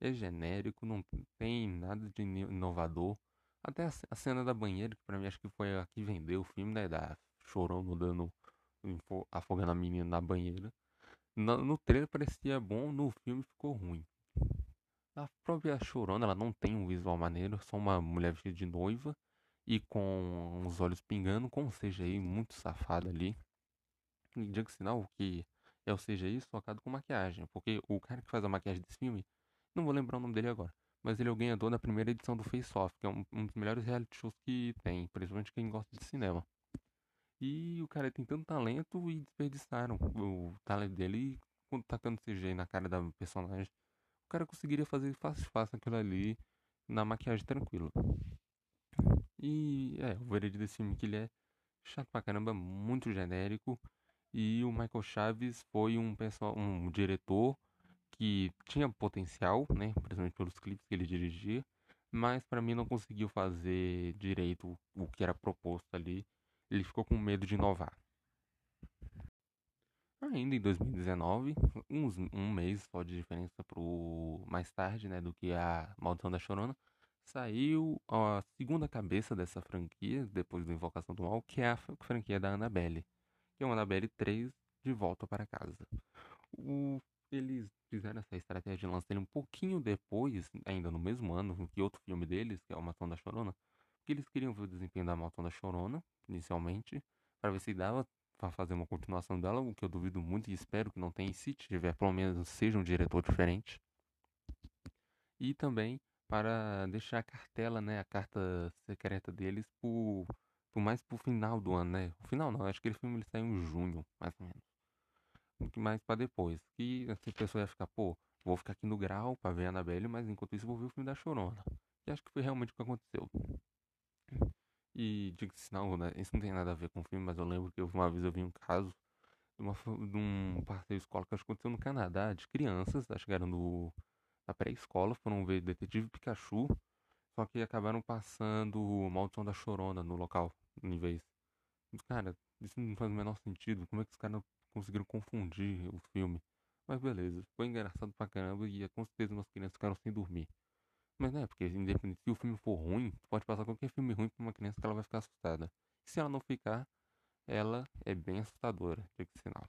É genérico, não tem nada de inovador. Até a, a cena da banheira, que pra mim acho que foi a que vendeu o filme, né? Da chorando dando. afogando a menina na banheira. No, no trailer parecia bom, no filme ficou ruim. A própria Chorona, ela não tem um visual maneiro, só uma mulher vestida de noiva e com os olhos pingando, com um CGI muito safado ali. Diga sinal que é o CGI socado com maquiagem, porque o cara que faz a maquiagem desse filme, não vou lembrar o nome dele agora, mas ele é o ganhador da primeira edição do Face Off, que é um, um dos melhores reality shows que tem, principalmente quem gosta de cinema. E o cara tem tanto talento e desperdiçaram o talento dele tacando CGI na cara da personagem o cara conseguiria fazer fácil fácil aquilo ali na maquiagem tranquila. E é, o veredito desse filme que ele é chato pra caramba, muito genérico. E o Michael Chaves foi um, pessoal, um diretor que tinha potencial, né? Principalmente pelos clipes que ele dirigia. Mas para mim não conseguiu fazer direito o que era proposto ali. Ele ficou com medo de inovar. Ainda em 2019, uns, um mês só de diferença pro mais tarde, né, do que a Maldição da Chorona, saiu a segunda cabeça dessa franquia, depois do Invocação do Mal, que é a franquia da Annabelle, que é uma Annabelle 3 de volta para casa. o, eles fizeram essa estratégia de lançar um pouquinho depois, ainda no mesmo ano, que outro filme deles, que é o Matão da Chorona, porque eles queriam ver o desempenho da Matão da Chorona, inicialmente, para ver se dava para fazer uma continuação dela, o que eu duvido muito e espero que não tenha, e se tiver, pelo menos seja um diretor diferente. E também para deixar a cartela, né, a carta secreta deles por, por mais pro final do ano, né? O final não, acho que aquele filme ele saiu em junho, mais ou menos. Mais para depois. Que assim, a pessoa ia ficar, pô, vou ficar aqui no grau para ver a Annabelle, mas enquanto isso vou ver o filme da Chorona. E acho que foi realmente o que aconteceu. E diga-se não, né? Isso não tem nada a ver com o filme, mas eu lembro que uma vez eu vi um caso de, uma, de um passeio escola que aconteceu no Canadá, de crianças, acho que era no, na pré-escola, foram ver Detetive Pikachu, só que acabaram passando Maldição da Chorona no local, vez. Cara, isso não faz o menor sentido. Como é que os caras conseguiram confundir o filme? Mas beleza, foi engraçado pra caramba e com certeza umas crianças ficaram sem dormir. Mas né, porque independente se o filme for ruim, pode passar qualquer filme ruim pra uma criança que ela vai ficar assustada. E se ela não ficar, ela é bem assustadora, que sinal.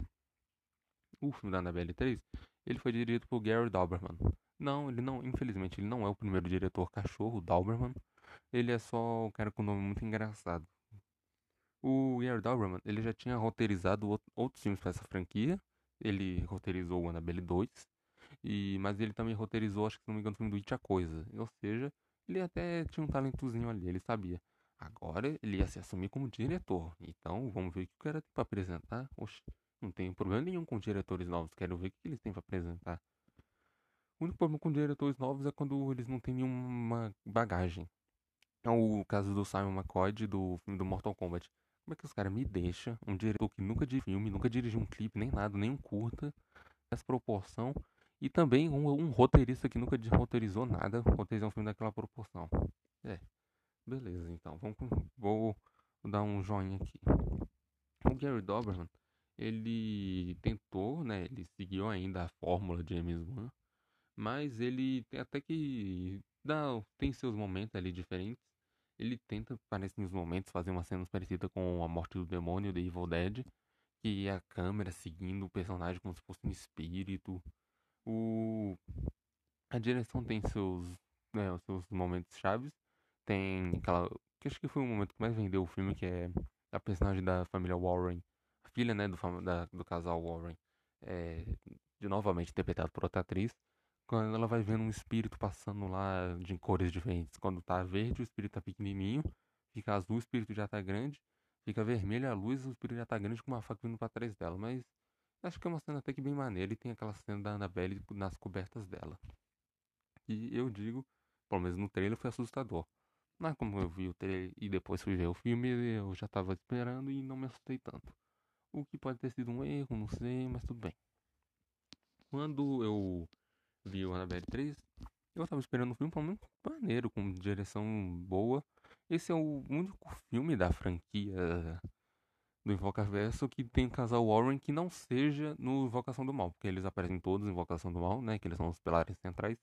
O filme da Annabelle 3, ele foi dirigido por Gary Dauberman. Não, ele não, infelizmente, ele não é o primeiro diretor cachorro, Dauberman. Ele é só um cara com um nome muito engraçado. O Gary Dauberman, ele já tinha roteirizado outros filmes para essa franquia. Ele roteirizou o Annabelle 2, e, mas ele também roteirizou, acho que se não me engano, o filme do It a Coisa. Ou seja, ele até tinha um talentozinho ali, ele sabia. Agora ele ia se assumir como diretor. Então vamos ver o que o cara tem pra apresentar. Oxe, não tem problema nenhum com diretores novos. Quero ver o que eles têm pra apresentar. O único problema com diretores novos é quando eles não têm nenhuma bagagem. É o caso do Simon McCoy do filme do Mortal Kombat. Como é que os caras me deixam um diretor que nunca dirigiu filme, nunca dirigiu um clipe, nem nada, nem um curta, essa proporção, e também um, um roteirista que nunca roteirizou nada, roteirizou um filme daquela proporção. É, beleza, então, vamos, vou dar um joinha aqui. O Gary Doberman, ele tentou, né, ele seguiu ainda a fórmula de James Wan, mas ele até que dá, tem seus momentos ali diferentes. Ele tenta, parece nos momentos, fazer uma cena parecida com A Morte do Demônio, The Evil Dead, que é a câmera seguindo o personagem como se fosse um espírito. O... A direção tem seus, né, os seus momentos chaves. Tem aquela. que acho que foi o momento que mais vendeu o filme, que é a personagem da família Warren, a filha né, do, da, do casal Warren, é, de novamente interpretado por outra atriz. Quando ela vai vendo um espírito passando lá de cores diferentes. Quando tá verde, o espírito tá pequenininho. Fica azul, o espírito já tá grande. Fica vermelho a luz, o espírito já tá grande com uma faca vindo pra trás dela. Mas acho que é uma cena até que bem maneira. E tem aquela cena da Annabelle nas cobertas dela. E eu digo, pelo menos no trailer foi assustador. Mas como eu vi o trailer e depois fui ver o filme, eu já tava esperando e não me assustei tanto. O que pode ter sido um erro, não sei, mas tudo bem. Quando eu vi o Annabelle 3, eu tava esperando um filme muito maneiro, com direção boa. Esse é o único filme da franquia do Invocaverso que tem o casal Warren que não seja no Invocação do Mal, porque eles aparecem todos em Invocação do Mal, né, que eles são os pilares centrais.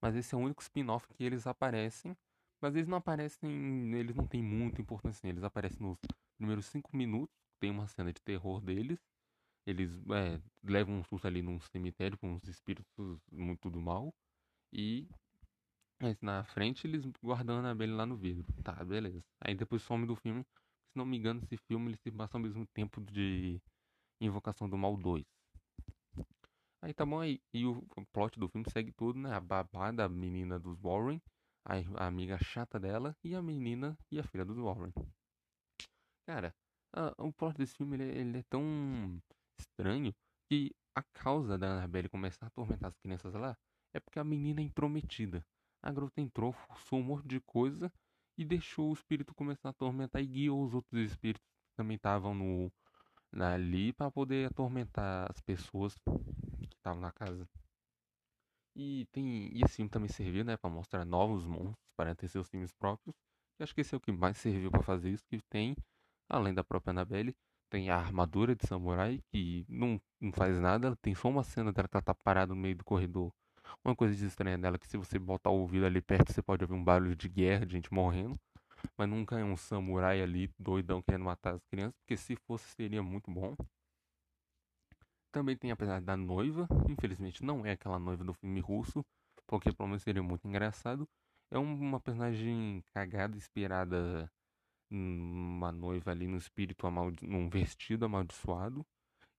Mas esse é o único spin-off que eles aparecem, mas eles não aparecem, eles não têm muita importância, eles aparecem nos primeiros 5 minutos, tem uma cena de terror deles, eles é, levam um susto ali num cemitério com uns espíritos muito do mal. E na frente eles guardando a abelha lá no vidro. Tá, beleza. Aí depois some do filme. Se não me engano, esse filme ele se passa ao mesmo tempo de Invocação do Mal 2. Aí tá bom aí. E o plot do filme segue tudo, né? A babá da menina dos Warren, a, amiga chata dela e a menina e a filha dos Warren. Cara, a, o plot desse filme ele, ele é tão estranho que a causa da Annabelle começar a atormentar as crianças lá é porque a menina é intrometida. A garota entrou, forçou um monte de coisa e deixou o espírito começar a atormentar e guiou os outros espíritos que também estavam no ali para poder atormentar as pessoas que estavam na casa. E tem e esse filme também serviu, né, para mostrar novos monstros para ter seus filmes próprios. E acho que esse é o que mais serviu para fazer isso que tem, além da própria Annabelle, tem a armadura de samurai, que não, não faz nada, tem só uma cena dela que ela tá parada no meio do corredor. Uma coisa estranha dela que se você botar o ouvido ali perto, você pode ouvir um barulho de guerra, de gente morrendo. Mas nunca é um samurai ali doidão querendo matar as crianças, porque se fosse seria muito bom. Também tem apesar da noiva, infelizmente não é aquela noiva do filme russo, porque pelo menos seria muito engraçado. É uma personagem cagada, inspirada numa noiva ali no espírito, num vestido amaldiçoado.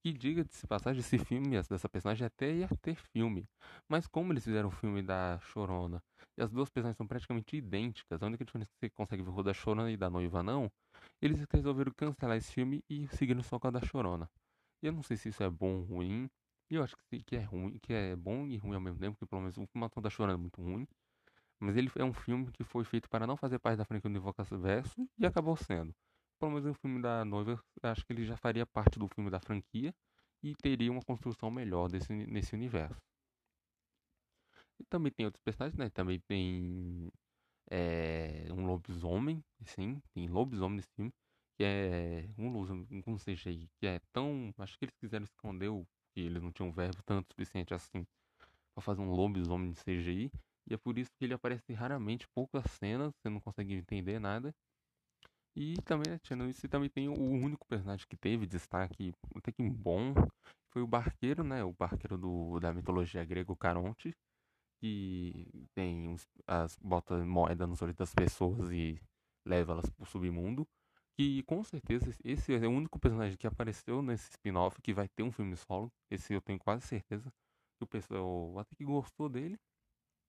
E diga-se passagem, esse filme, dessa personagem até ia ter filme. Mas como eles fizeram o filme da Chorona, e as duas personagens são praticamente idênticas, a única diferença que você consegue ver o da Chorona e da noiva não, eles resolveram cancelar esse filme e seguiram só com a da Chorona. E eu não sei se isso é bom ou ruim. E eu acho que é ruim, que é bom e ruim ao mesmo tempo, porque pelo menos o filme da Chorona é muito ruim. Mas ele é um filme que foi feito para não fazer parte da franquia do Invocação Verso e acabou sendo. Pelo menos o filme da noiva, acho que ele já faria parte do filme da franquia e teria uma construção melhor desse, nesse universo. E também tem outros personagens, né? Também tem é, um lobisomem, sim, tem lobisomem nesse filme, que é um lobisomem com CGI, que é tão. Acho que eles quiseram esconder o que eles não tinham verbo tanto suficiente assim para fazer um lobisomem de CGI. E é por isso que ele aparece raramente, poucas cenas, você não consegue entender nada. E também, né, tirando isso, também tem o único personagem que teve destaque até que bom, foi o barqueiro, né? O barqueiro do, da mitologia grega, o Caronte, que tem uns, as bota moeda nos olhos das pessoas e leva elas pro submundo. Que com certeza esse é o único personagem que apareceu nesse spin-off que vai ter um filme solo. Esse eu tenho quase certeza. Que o pessoal até que gostou dele.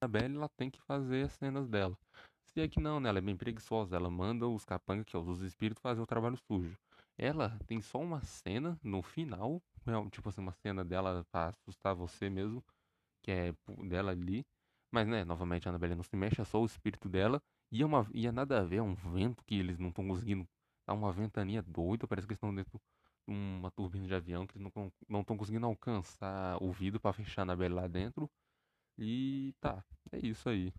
A Belle ela tem que fazer as cenas dela. Se é que não, né? Ela é bem preguiçosa. Ela manda os capangas, que é os espíritos, fazer o trabalho sujo. Ela tem só uma cena no final, tipo assim, uma cena dela pra assustar você mesmo, que é dela ali. Mas, né, novamente a Annabelle não se mexe, é só o espírito dela. E é, uma, e é nada a ver, é um vento que eles não estão conseguindo. Tá uma ventania doida, parece que eles estão dentro de uma turbina de avião, que eles não estão conseguindo alcançar o vidro para fechar a Annabelle lá dentro. E tá, é isso aí.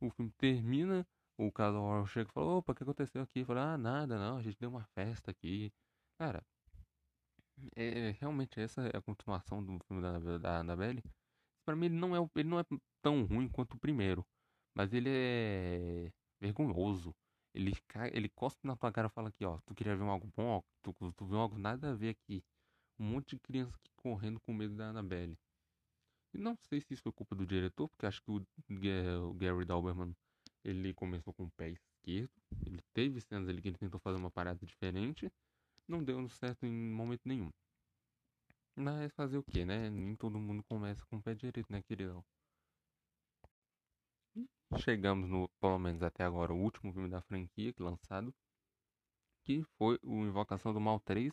O filme termina, o casal chega e fala, opa, o que aconteceu aqui? Fala, ah, nada, não, a gente deu uma festa aqui. Cara, é, realmente essa é a continuação do filme da, da Annabelle. Pra mim ele não, é, ele não é tão ruim quanto o primeiro. Mas ele é vergonhoso. Ele, ele cospe na tua cara e fala aqui, ó, tu queria ver algo bom, tu, tu viu algo nada a ver aqui. Um monte de criança aqui correndo com medo da Annabelle. E não sei se isso foi culpa do diretor, porque acho que o, o Gary Dalberman ele começou com o pé esquerdo. Ele teve cenas ali que ele tentou fazer uma parada diferente. Não deu certo em momento nenhum. Mas fazer o que, né? Nem todo mundo começa com o pé direito, né, queridão? Chegamos no, pelo menos até agora, o último filme da franquia que lançado. Que foi o Invocação do Mal 3,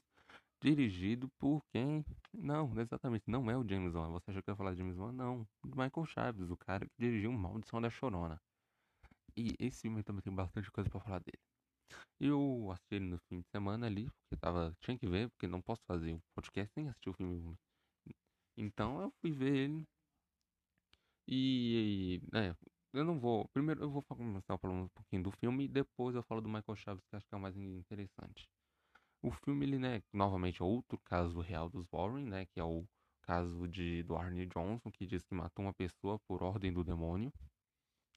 dirigido por quem? Não, exatamente, não é o James Wan. Você achou que eu ia falar de James Wan? Não, Michael Chaves, o cara que dirigiu Maldição da Chorona. E esse filme também tem bastante coisa para falar dele. Eu assisti ele no fim de semana ali, porque tava, tinha que ver, porque não posso fazer um podcast sem assistir o filme. Então eu fui ver ele. E, é, eu não vou. Primeiro eu vou começar falando um pouquinho do filme e depois eu falo do Michael Chaves, que acho que é o mais interessante. O filme, ele, né, novamente é outro caso real dos Warren, né, que é o caso de do Arnie Johnson, que diz que matou uma pessoa por ordem do demônio.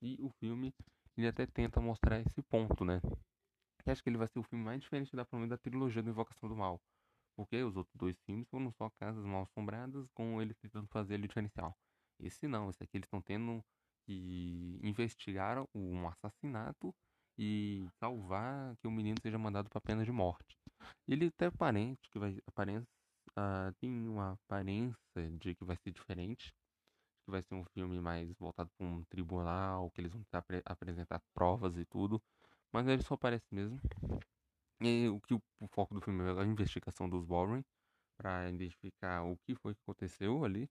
E o filme, ele até tenta mostrar esse ponto, né? Que acho que ele vai ser o filme mais diferente da, da trilogia do Invocação do Mal. Porque os outros dois filmes foram só casas mal assombradas, com ele tentando fazer ele diferencial. Esse não, esse aqui eles estão tendo que investigar um assassinato e salvar que o menino seja mandado para pena de morte. Ele até aparente que vai aparência uh, tem uma aparência de que vai ser diferente, que vai ser um filme mais voltado para um tribunal, que eles vão apre apresentar provas e tudo, mas ele só aparece mesmo. E o que o, o foco do filme é a investigação dos Warren para identificar o que foi que aconteceu ali.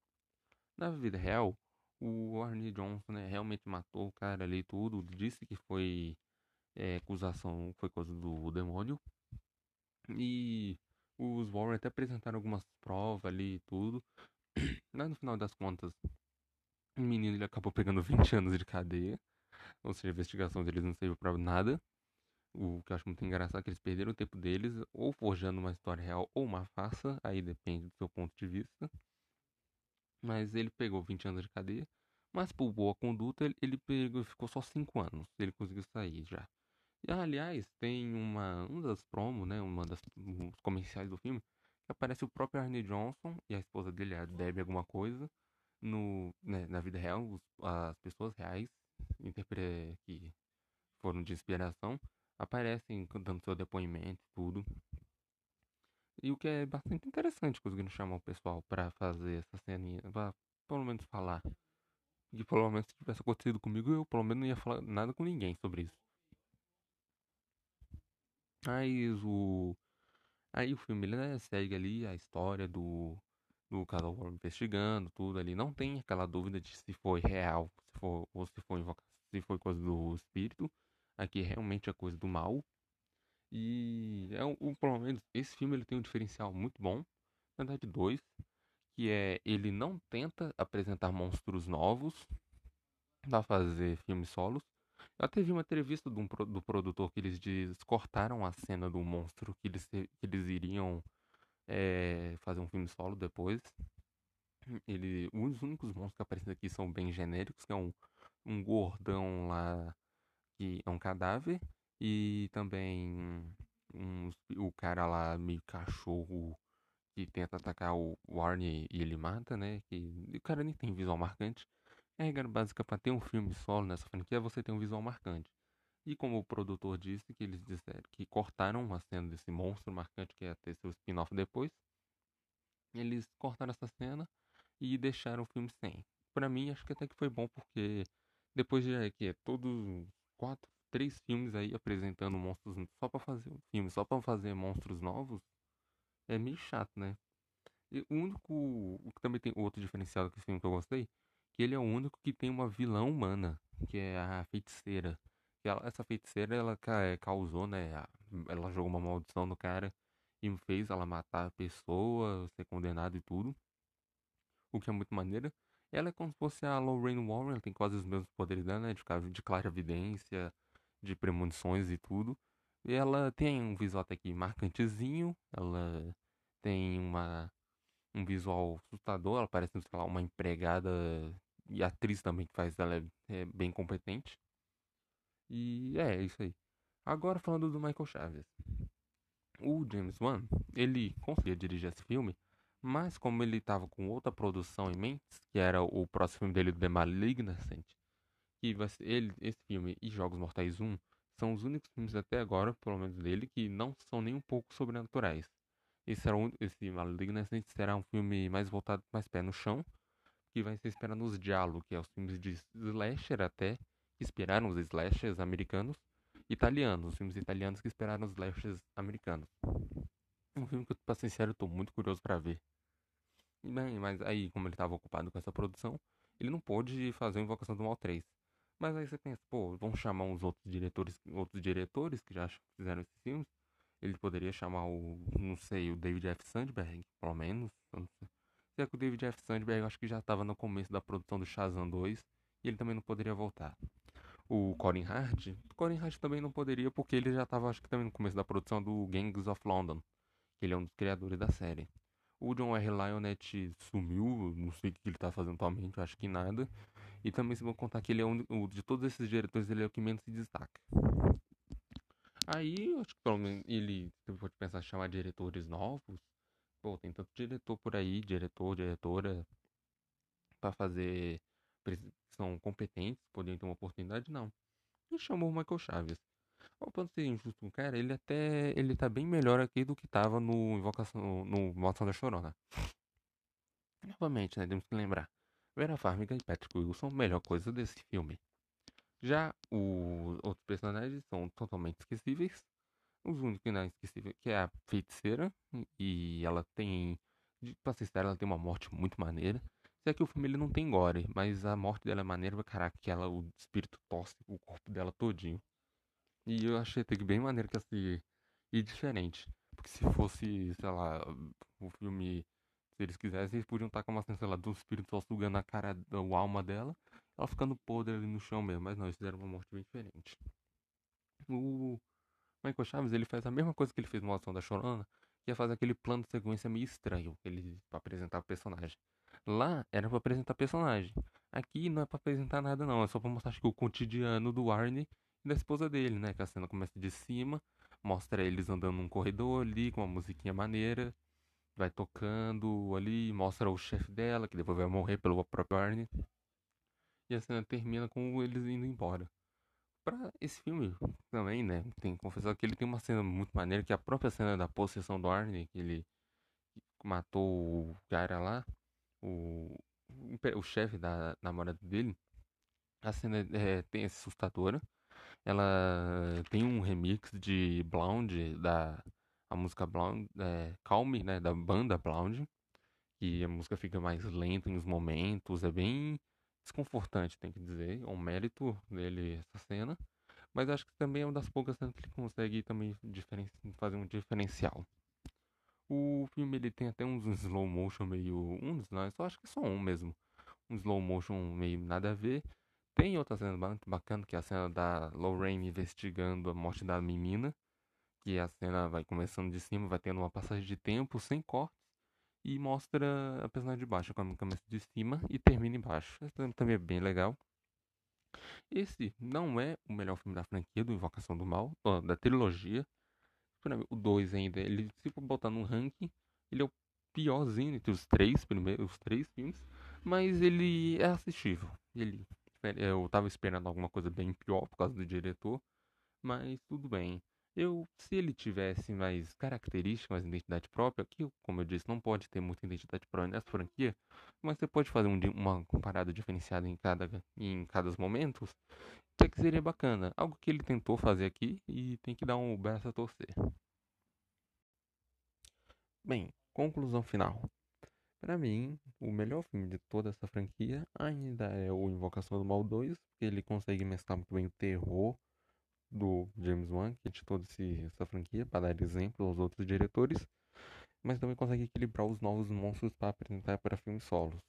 Na vida real, o Arnie Johnson né, realmente matou o cara ali tudo, disse que foi é, acusação, foi coisa do demônio, e os Warren até apresentaram algumas provas ali e tudo. Mas no final das contas, o menino ele acabou pegando 20 anos de cadeia. Ou seja, a investigação deles não serviu pra nada. O que eu acho muito engraçado é que eles perderam o tempo deles, ou forjando uma história real ou uma farsa, aí depende do seu ponto de vista. Mas ele pegou 20 anos de cadeia, mas por boa conduta ele, ele pegou, ficou só 5 anos. Ele conseguiu sair já. Aliás, tem uma, uma das promos, né, uma das comerciais do filme, que aparece o próprio Arne Johnson e a esposa dele, a Debbie alguma coisa, no, né, na vida real, os, as pessoas reais que foram de inspiração aparecem dando seu depoimento tudo. E o que é bastante interessante conseguindo chamar o pessoal para fazer essa ceninha, pra pelo menos falar. E pelo menos se tivesse acontecido comigo, eu pelo menos não ia falar nada com ninguém sobre isso. Aí o. Aí o filme ele, né, segue ali a história do, do casal investigando tudo ali. Não tem aquela dúvida de se foi real, se for, ou se foi, se foi coisa do espírito. Aqui realmente é coisa do mal. E é um, pelo menos esse filme ele tem um diferencial muito bom, na verdade dois, que é ele não tenta apresentar monstros novos para fazer filmes solos. Até vi uma entrevista do, do produtor que eles diz, cortaram a cena do monstro que eles, que eles iriam é, fazer um filme solo depois. Ele, os únicos monstros que aparecem aqui são bem genéricos, que é um, um gordão lá que é um cadáver e também um, o cara lá, meio cachorro, que tenta atacar o Warner e ele mata, né? Que o cara nem tem visual marcante. É a regra básica para ter um filme solo nessa franquia é você ter um visual marcante. E como o produtor disse, que eles disseram que cortaram a cena desse monstro marcante que ia ter seu spin-off depois. Eles cortaram essa cena e deixaram o filme sem. Para mim, acho que até que foi bom porque depois de que é todos quatro, três filmes aí apresentando monstros só para fazer um filme, só para fazer monstros novos, é meio chato, né? E o único, o que também tem outro diferencial desse filme que eu gostei, que ele é o único que tem uma vilã humana, que é a feiticeira. Ela, essa feiticeira, ela é, causou, né? Ela jogou uma maldição no cara e fez ela matar a pessoa, ser condenado e tudo. O que é muito maneiro. Ela é como se fosse a Lorraine Warren, ela tem quase os mesmos poderes dela, né? De, de clara evidência, de premonições e tudo. E ela tem um visual até aqui marcantezinho, ela tem uma um visual assustador, ela parece, sei lá, uma empregada e atriz também que faz ela é, é bem competente. E é, é isso aí. Agora falando do Michael Chaves. O James Wan, ele conseguia dirigir esse filme, mas como ele estava com outra produção em mente, que era o próximo filme dele, The Malignant, que vai ser ele, esse filme e Jogos Mortais 1 são os únicos filmes até agora, pelo menos dele, que não são nem um pouco sobrenaturais. Esse, era um, esse Malignant será um filme mais voltado, mais pé no chão, que vai ser esperado nos diálogos, que é os filmes de slasher até, que esperaram os slashers americanos, italianos, os filmes italianos que esperaram os slashers americanos. Um filme que, pra ser sincero, eu tô muito curioso para ver. Bem, mas aí, como ele estava ocupado com essa produção, ele não pôde fazer a Invocação do Mal 3. Mas aí você pensa, pô, vamos chamar uns outros diretores, outros diretores que já fizeram esses filmes. Ele poderia chamar o, não sei, o David F. Sandberg, pelo menos. Se é que o David F. Sandberg, acho que já estava no começo da produção do Shazam 2 e ele também não poderia voltar. O Corin Hart, o Corin Hart também não poderia porque ele já estava, acho que também no começo da produção do Gangs of London, que ele é um dos criadores da série. O John R. Lionett sumiu, não sei o que ele tá fazendo atualmente, acho que nada. E também se vou contar que ele é um de todos esses diretores, ele é o que menos se destaca. Aí, acho que pelo menos ele, for pensar em chamar diretores novos, pô, tem tanto diretor por aí, diretor, diretora, para fazer, são competentes, poderiam ter uma oportunidade, não. Ele chamou o Michael Chaves. Ao ponto de ser injusto com o cara, ele até. Ele tá bem melhor aqui do que tava no Invocação. no Maldição da Chorona. Novamente, né? Temos que lembrar. Vera Farmiga e Patrick Wilson, melhor coisa desse filme. Já os outros personagens são totalmente esquecíveis. Os únicos que não é esquecível que é a feiticeira. E ela tem. Pra ser sincero, ela tem uma morte muito maneira. Se é que o filme ele não tem gore, mas a morte dela é maneira, caraca, que ela, o espírito tosse o corpo dela todinho. E eu achei até que bem maneiro que assim. E diferente. Porque se fosse, sei lá, o filme. Se eles quisessem, eles podiam estar com uma sei lá, do espírito só sugando a cara, a alma dela, ela ficando podre ali no chão mesmo. Mas não, eles fizeram uma morte bem diferente. O Michael Chaves, ele faz a mesma coisa que ele fez no Ação da Chorona, que é fazer aquele plano de sequência meio estranho, ele para apresentar o personagem. Lá era para apresentar personagem. Aqui não é para apresentar nada não, é só para mostrar acho que o cotidiano do Arne da esposa dele, né? Que a cena começa de cima, mostra eles andando num corredor ali com uma musiquinha maneira. vai tocando ali, mostra o chefe dela, que depois vai morrer pelo próprio Arnie. E a cena termina com eles indo embora. Pra esse filme também, né? Tem que confessar que ele tem uma cena muito maneira, que é a própria cena da possessão do Arnie, que ele matou o cara lá, o, o chefe da namorada dele. A cena é, tem assustadora. Ela tem um remix de Blonde, da a música Blonde, é, né, da banda Blonde. Que a música fica mais lenta em uns momentos, é bem desconfortante, tem que dizer. É um mérito dele essa cena. Mas acho que também é uma das poucas cenas que ele consegue também fazer um diferencial. O filme ele tem até uns slow motion meio. Um não, só acho que é só um mesmo. Um slow motion meio nada a ver. Tem outra cena bacana, que é a cena da Lorraine investigando a morte da menina. Que a cena vai começando de cima, vai tendo uma passagem de tempo sem cortes. E mostra a personagem de baixo, começa de cima e termina embaixo. Essa também é bem legal. Esse não é o melhor filme da franquia do Invocação do Mal, da trilogia. O 2 ainda, ele se for botar no ranking, ele é o piorzinho entre os três primeiros, os três filmes, mas ele é assistível. Ele, eu tava esperando alguma coisa bem pior por causa do diretor, mas tudo bem. Eu, se ele tivesse mais características, mais identidade própria, que, como eu disse, não pode ter muita identidade própria nessa franquia, mas você pode fazer um, uma parada diferenciada em cada, em cada momentos, até que seria bacana. Algo que ele tentou fazer aqui e tem que dar um braço a torcer. Bem, conclusão final. Para mim, o melhor filme de toda essa franquia ainda é o Invocação do Mal 2, porque ele consegue mesclar muito bem o terror do James Wan, que editou esse, essa franquia, para dar exemplo aos outros diretores, mas também consegue equilibrar os novos monstros para apresentar para filmes solos.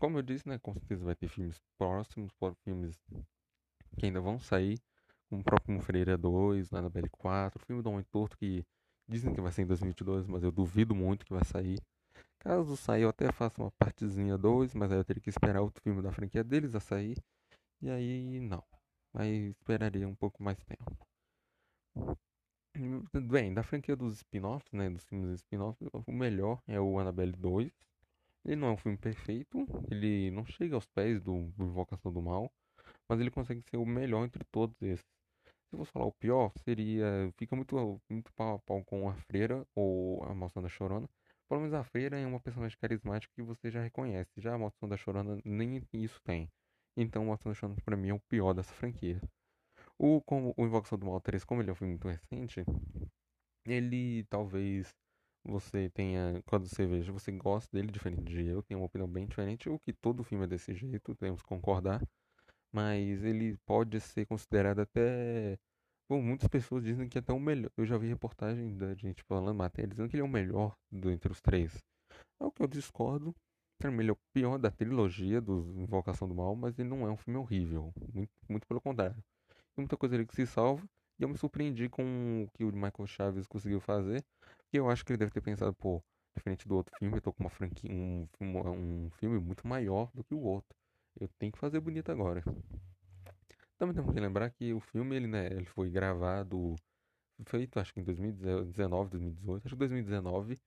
Como eu disse, né, com certeza vai ter filmes próximos, filmes que ainda vão sair, como o próprio Freira 2, Annabelle 4, o filme do Homem Torto, que dizem que vai sair em 2022, mas eu duvido muito que vai sair. Caso saia, eu até faço uma partezinha 2, mas aí eu teria que esperar outro filme da franquia deles a sair. E aí, não mas esperaria um pouco mais tempo. Bem, da franquia dos spin-offs, né, dos filmes spin-offs, o melhor é o Annabelle 2. Ele não é um filme perfeito, ele não chega aos pés do, Invocação do Mal, mas ele consegue ser o melhor entre todos esses. Se eu fosse falar o pior, seria. Fica muito, muito pau a pau com a freira ou a Maldição da Chorona. Pelo menos a freira é uma personagem carismática que você já reconhece. Já a Maldição da Chorona nem isso tem. Então, o Aston Chance pra mim é o pior dessa franquia. O, como, o Invocação do Mal 3, como ele é um filme muito recente, ele talvez você tenha, quando você veja, você gosta dele diferente de eu, tem uma opinião bem diferente, o que todo filme é desse jeito, temos que concordar, mas ele pode ser considerado até, bom, muitas pessoas dizem que é até o melhor, eu já vi reportagem da gente falando, matéria, dizendo que ele é o melhor do, entre os três, é o que eu discordo, Ele é o pior da trilogia do Invocação do Mal, mas ele não é um filme horrível. Muito, muito pelo contrário. Tem muita coisa ali que se salva. E eu me surpreendi com o que o Michael Chaves conseguiu fazer. E eu acho que ele deve ter pensado, pô, diferente do outro filme, eu tô com uma franquia, um, um, um filme muito maior do que o outro. Eu tenho que fazer bonito agora. Também temos que lembrar que o filme ele, né, ele foi gravado, feito acho que em 2019, 2018, acho que 2019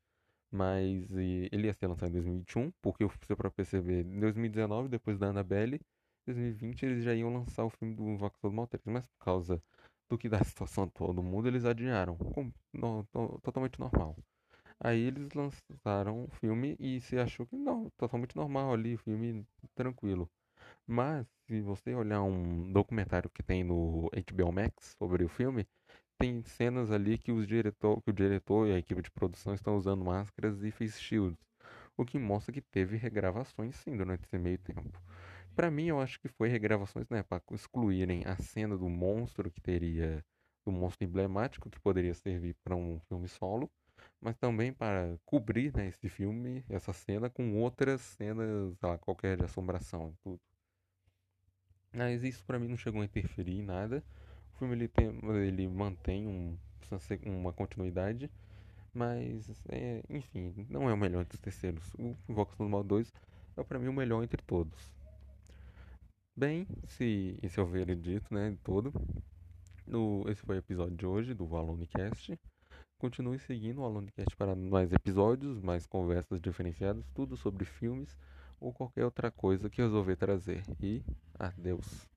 mas ele ia ser lançado em 2021, porque você para perceber, em 2019, depois da Annabelle, em 2020 eles já iam lançar o filme do Invocação do Mal 3, mas por causa do que da situação todo mundo, eles adiaram, com, no, no, totalmente normal. Aí eles lançaram o filme e você achou que não, totalmente normal ali, filme tranquilo. Mas se você olhar um documentário que tem no HBO Max sobre o filme, tem cenas ali que, os diretor, que o diretor e a equipe de produção estão usando máscaras e face shields, o que mostra que teve regravações sim durante esse meio tempo. Para mim, eu acho que foi regravações, né, para excluírem a cena do monstro que teria do monstro emblemático que poderia servir para um filme solo, mas também para cobrir, né, esse filme, essa cena com outras cenas, sei lá, qualquer de assombração e tudo. Mas isso para mim não chegou a interferir em nada. O filme ele, tem, ele mantém um, uma continuidade, mas, é, enfim, não é o melhor entre os terceiros. O Invocação do Mal 2 é para mim o melhor entre todos. Bem, se esse é o veredito, né, todo. No, esse foi o episódio de hoje do Alunicast. continue seguindo o AlunoCast para mais episódios, mais conversas diferenciadas, tudo sobre filmes ou qualquer outra coisa que resolver trazer. E adeus.